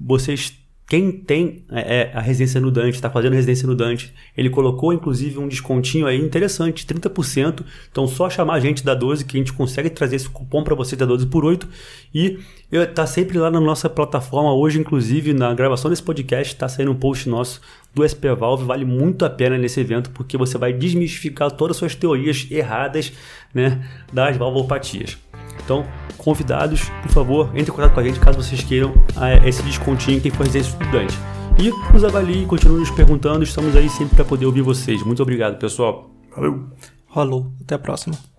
Vocês quem tem é, é, a residência no Dante, está fazendo residência no Dante, ele colocou inclusive um descontinho aí interessante, 30%. Então só chamar a gente da 12 que a gente consegue trazer esse cupom para você da 12 por 8 e tá sempre lá na nossa plataforma hoje inclusive na gravação desse podcast está saindo um post nosso do SP Valve, vale muito a pena nesse evento porque você vai desmistificar todas as suas teorias erradas, né, das valvopatias. Então, convidados, por favor, entre em contato com a gente caso vocês queiram é, esse descontinho quem for residência estudante. E nos avalie, continue nos perguntando, estamos aí sempre para poder ouvir vocês. Muito obrigado, pessoal. Valeu. Falou, até a próxima.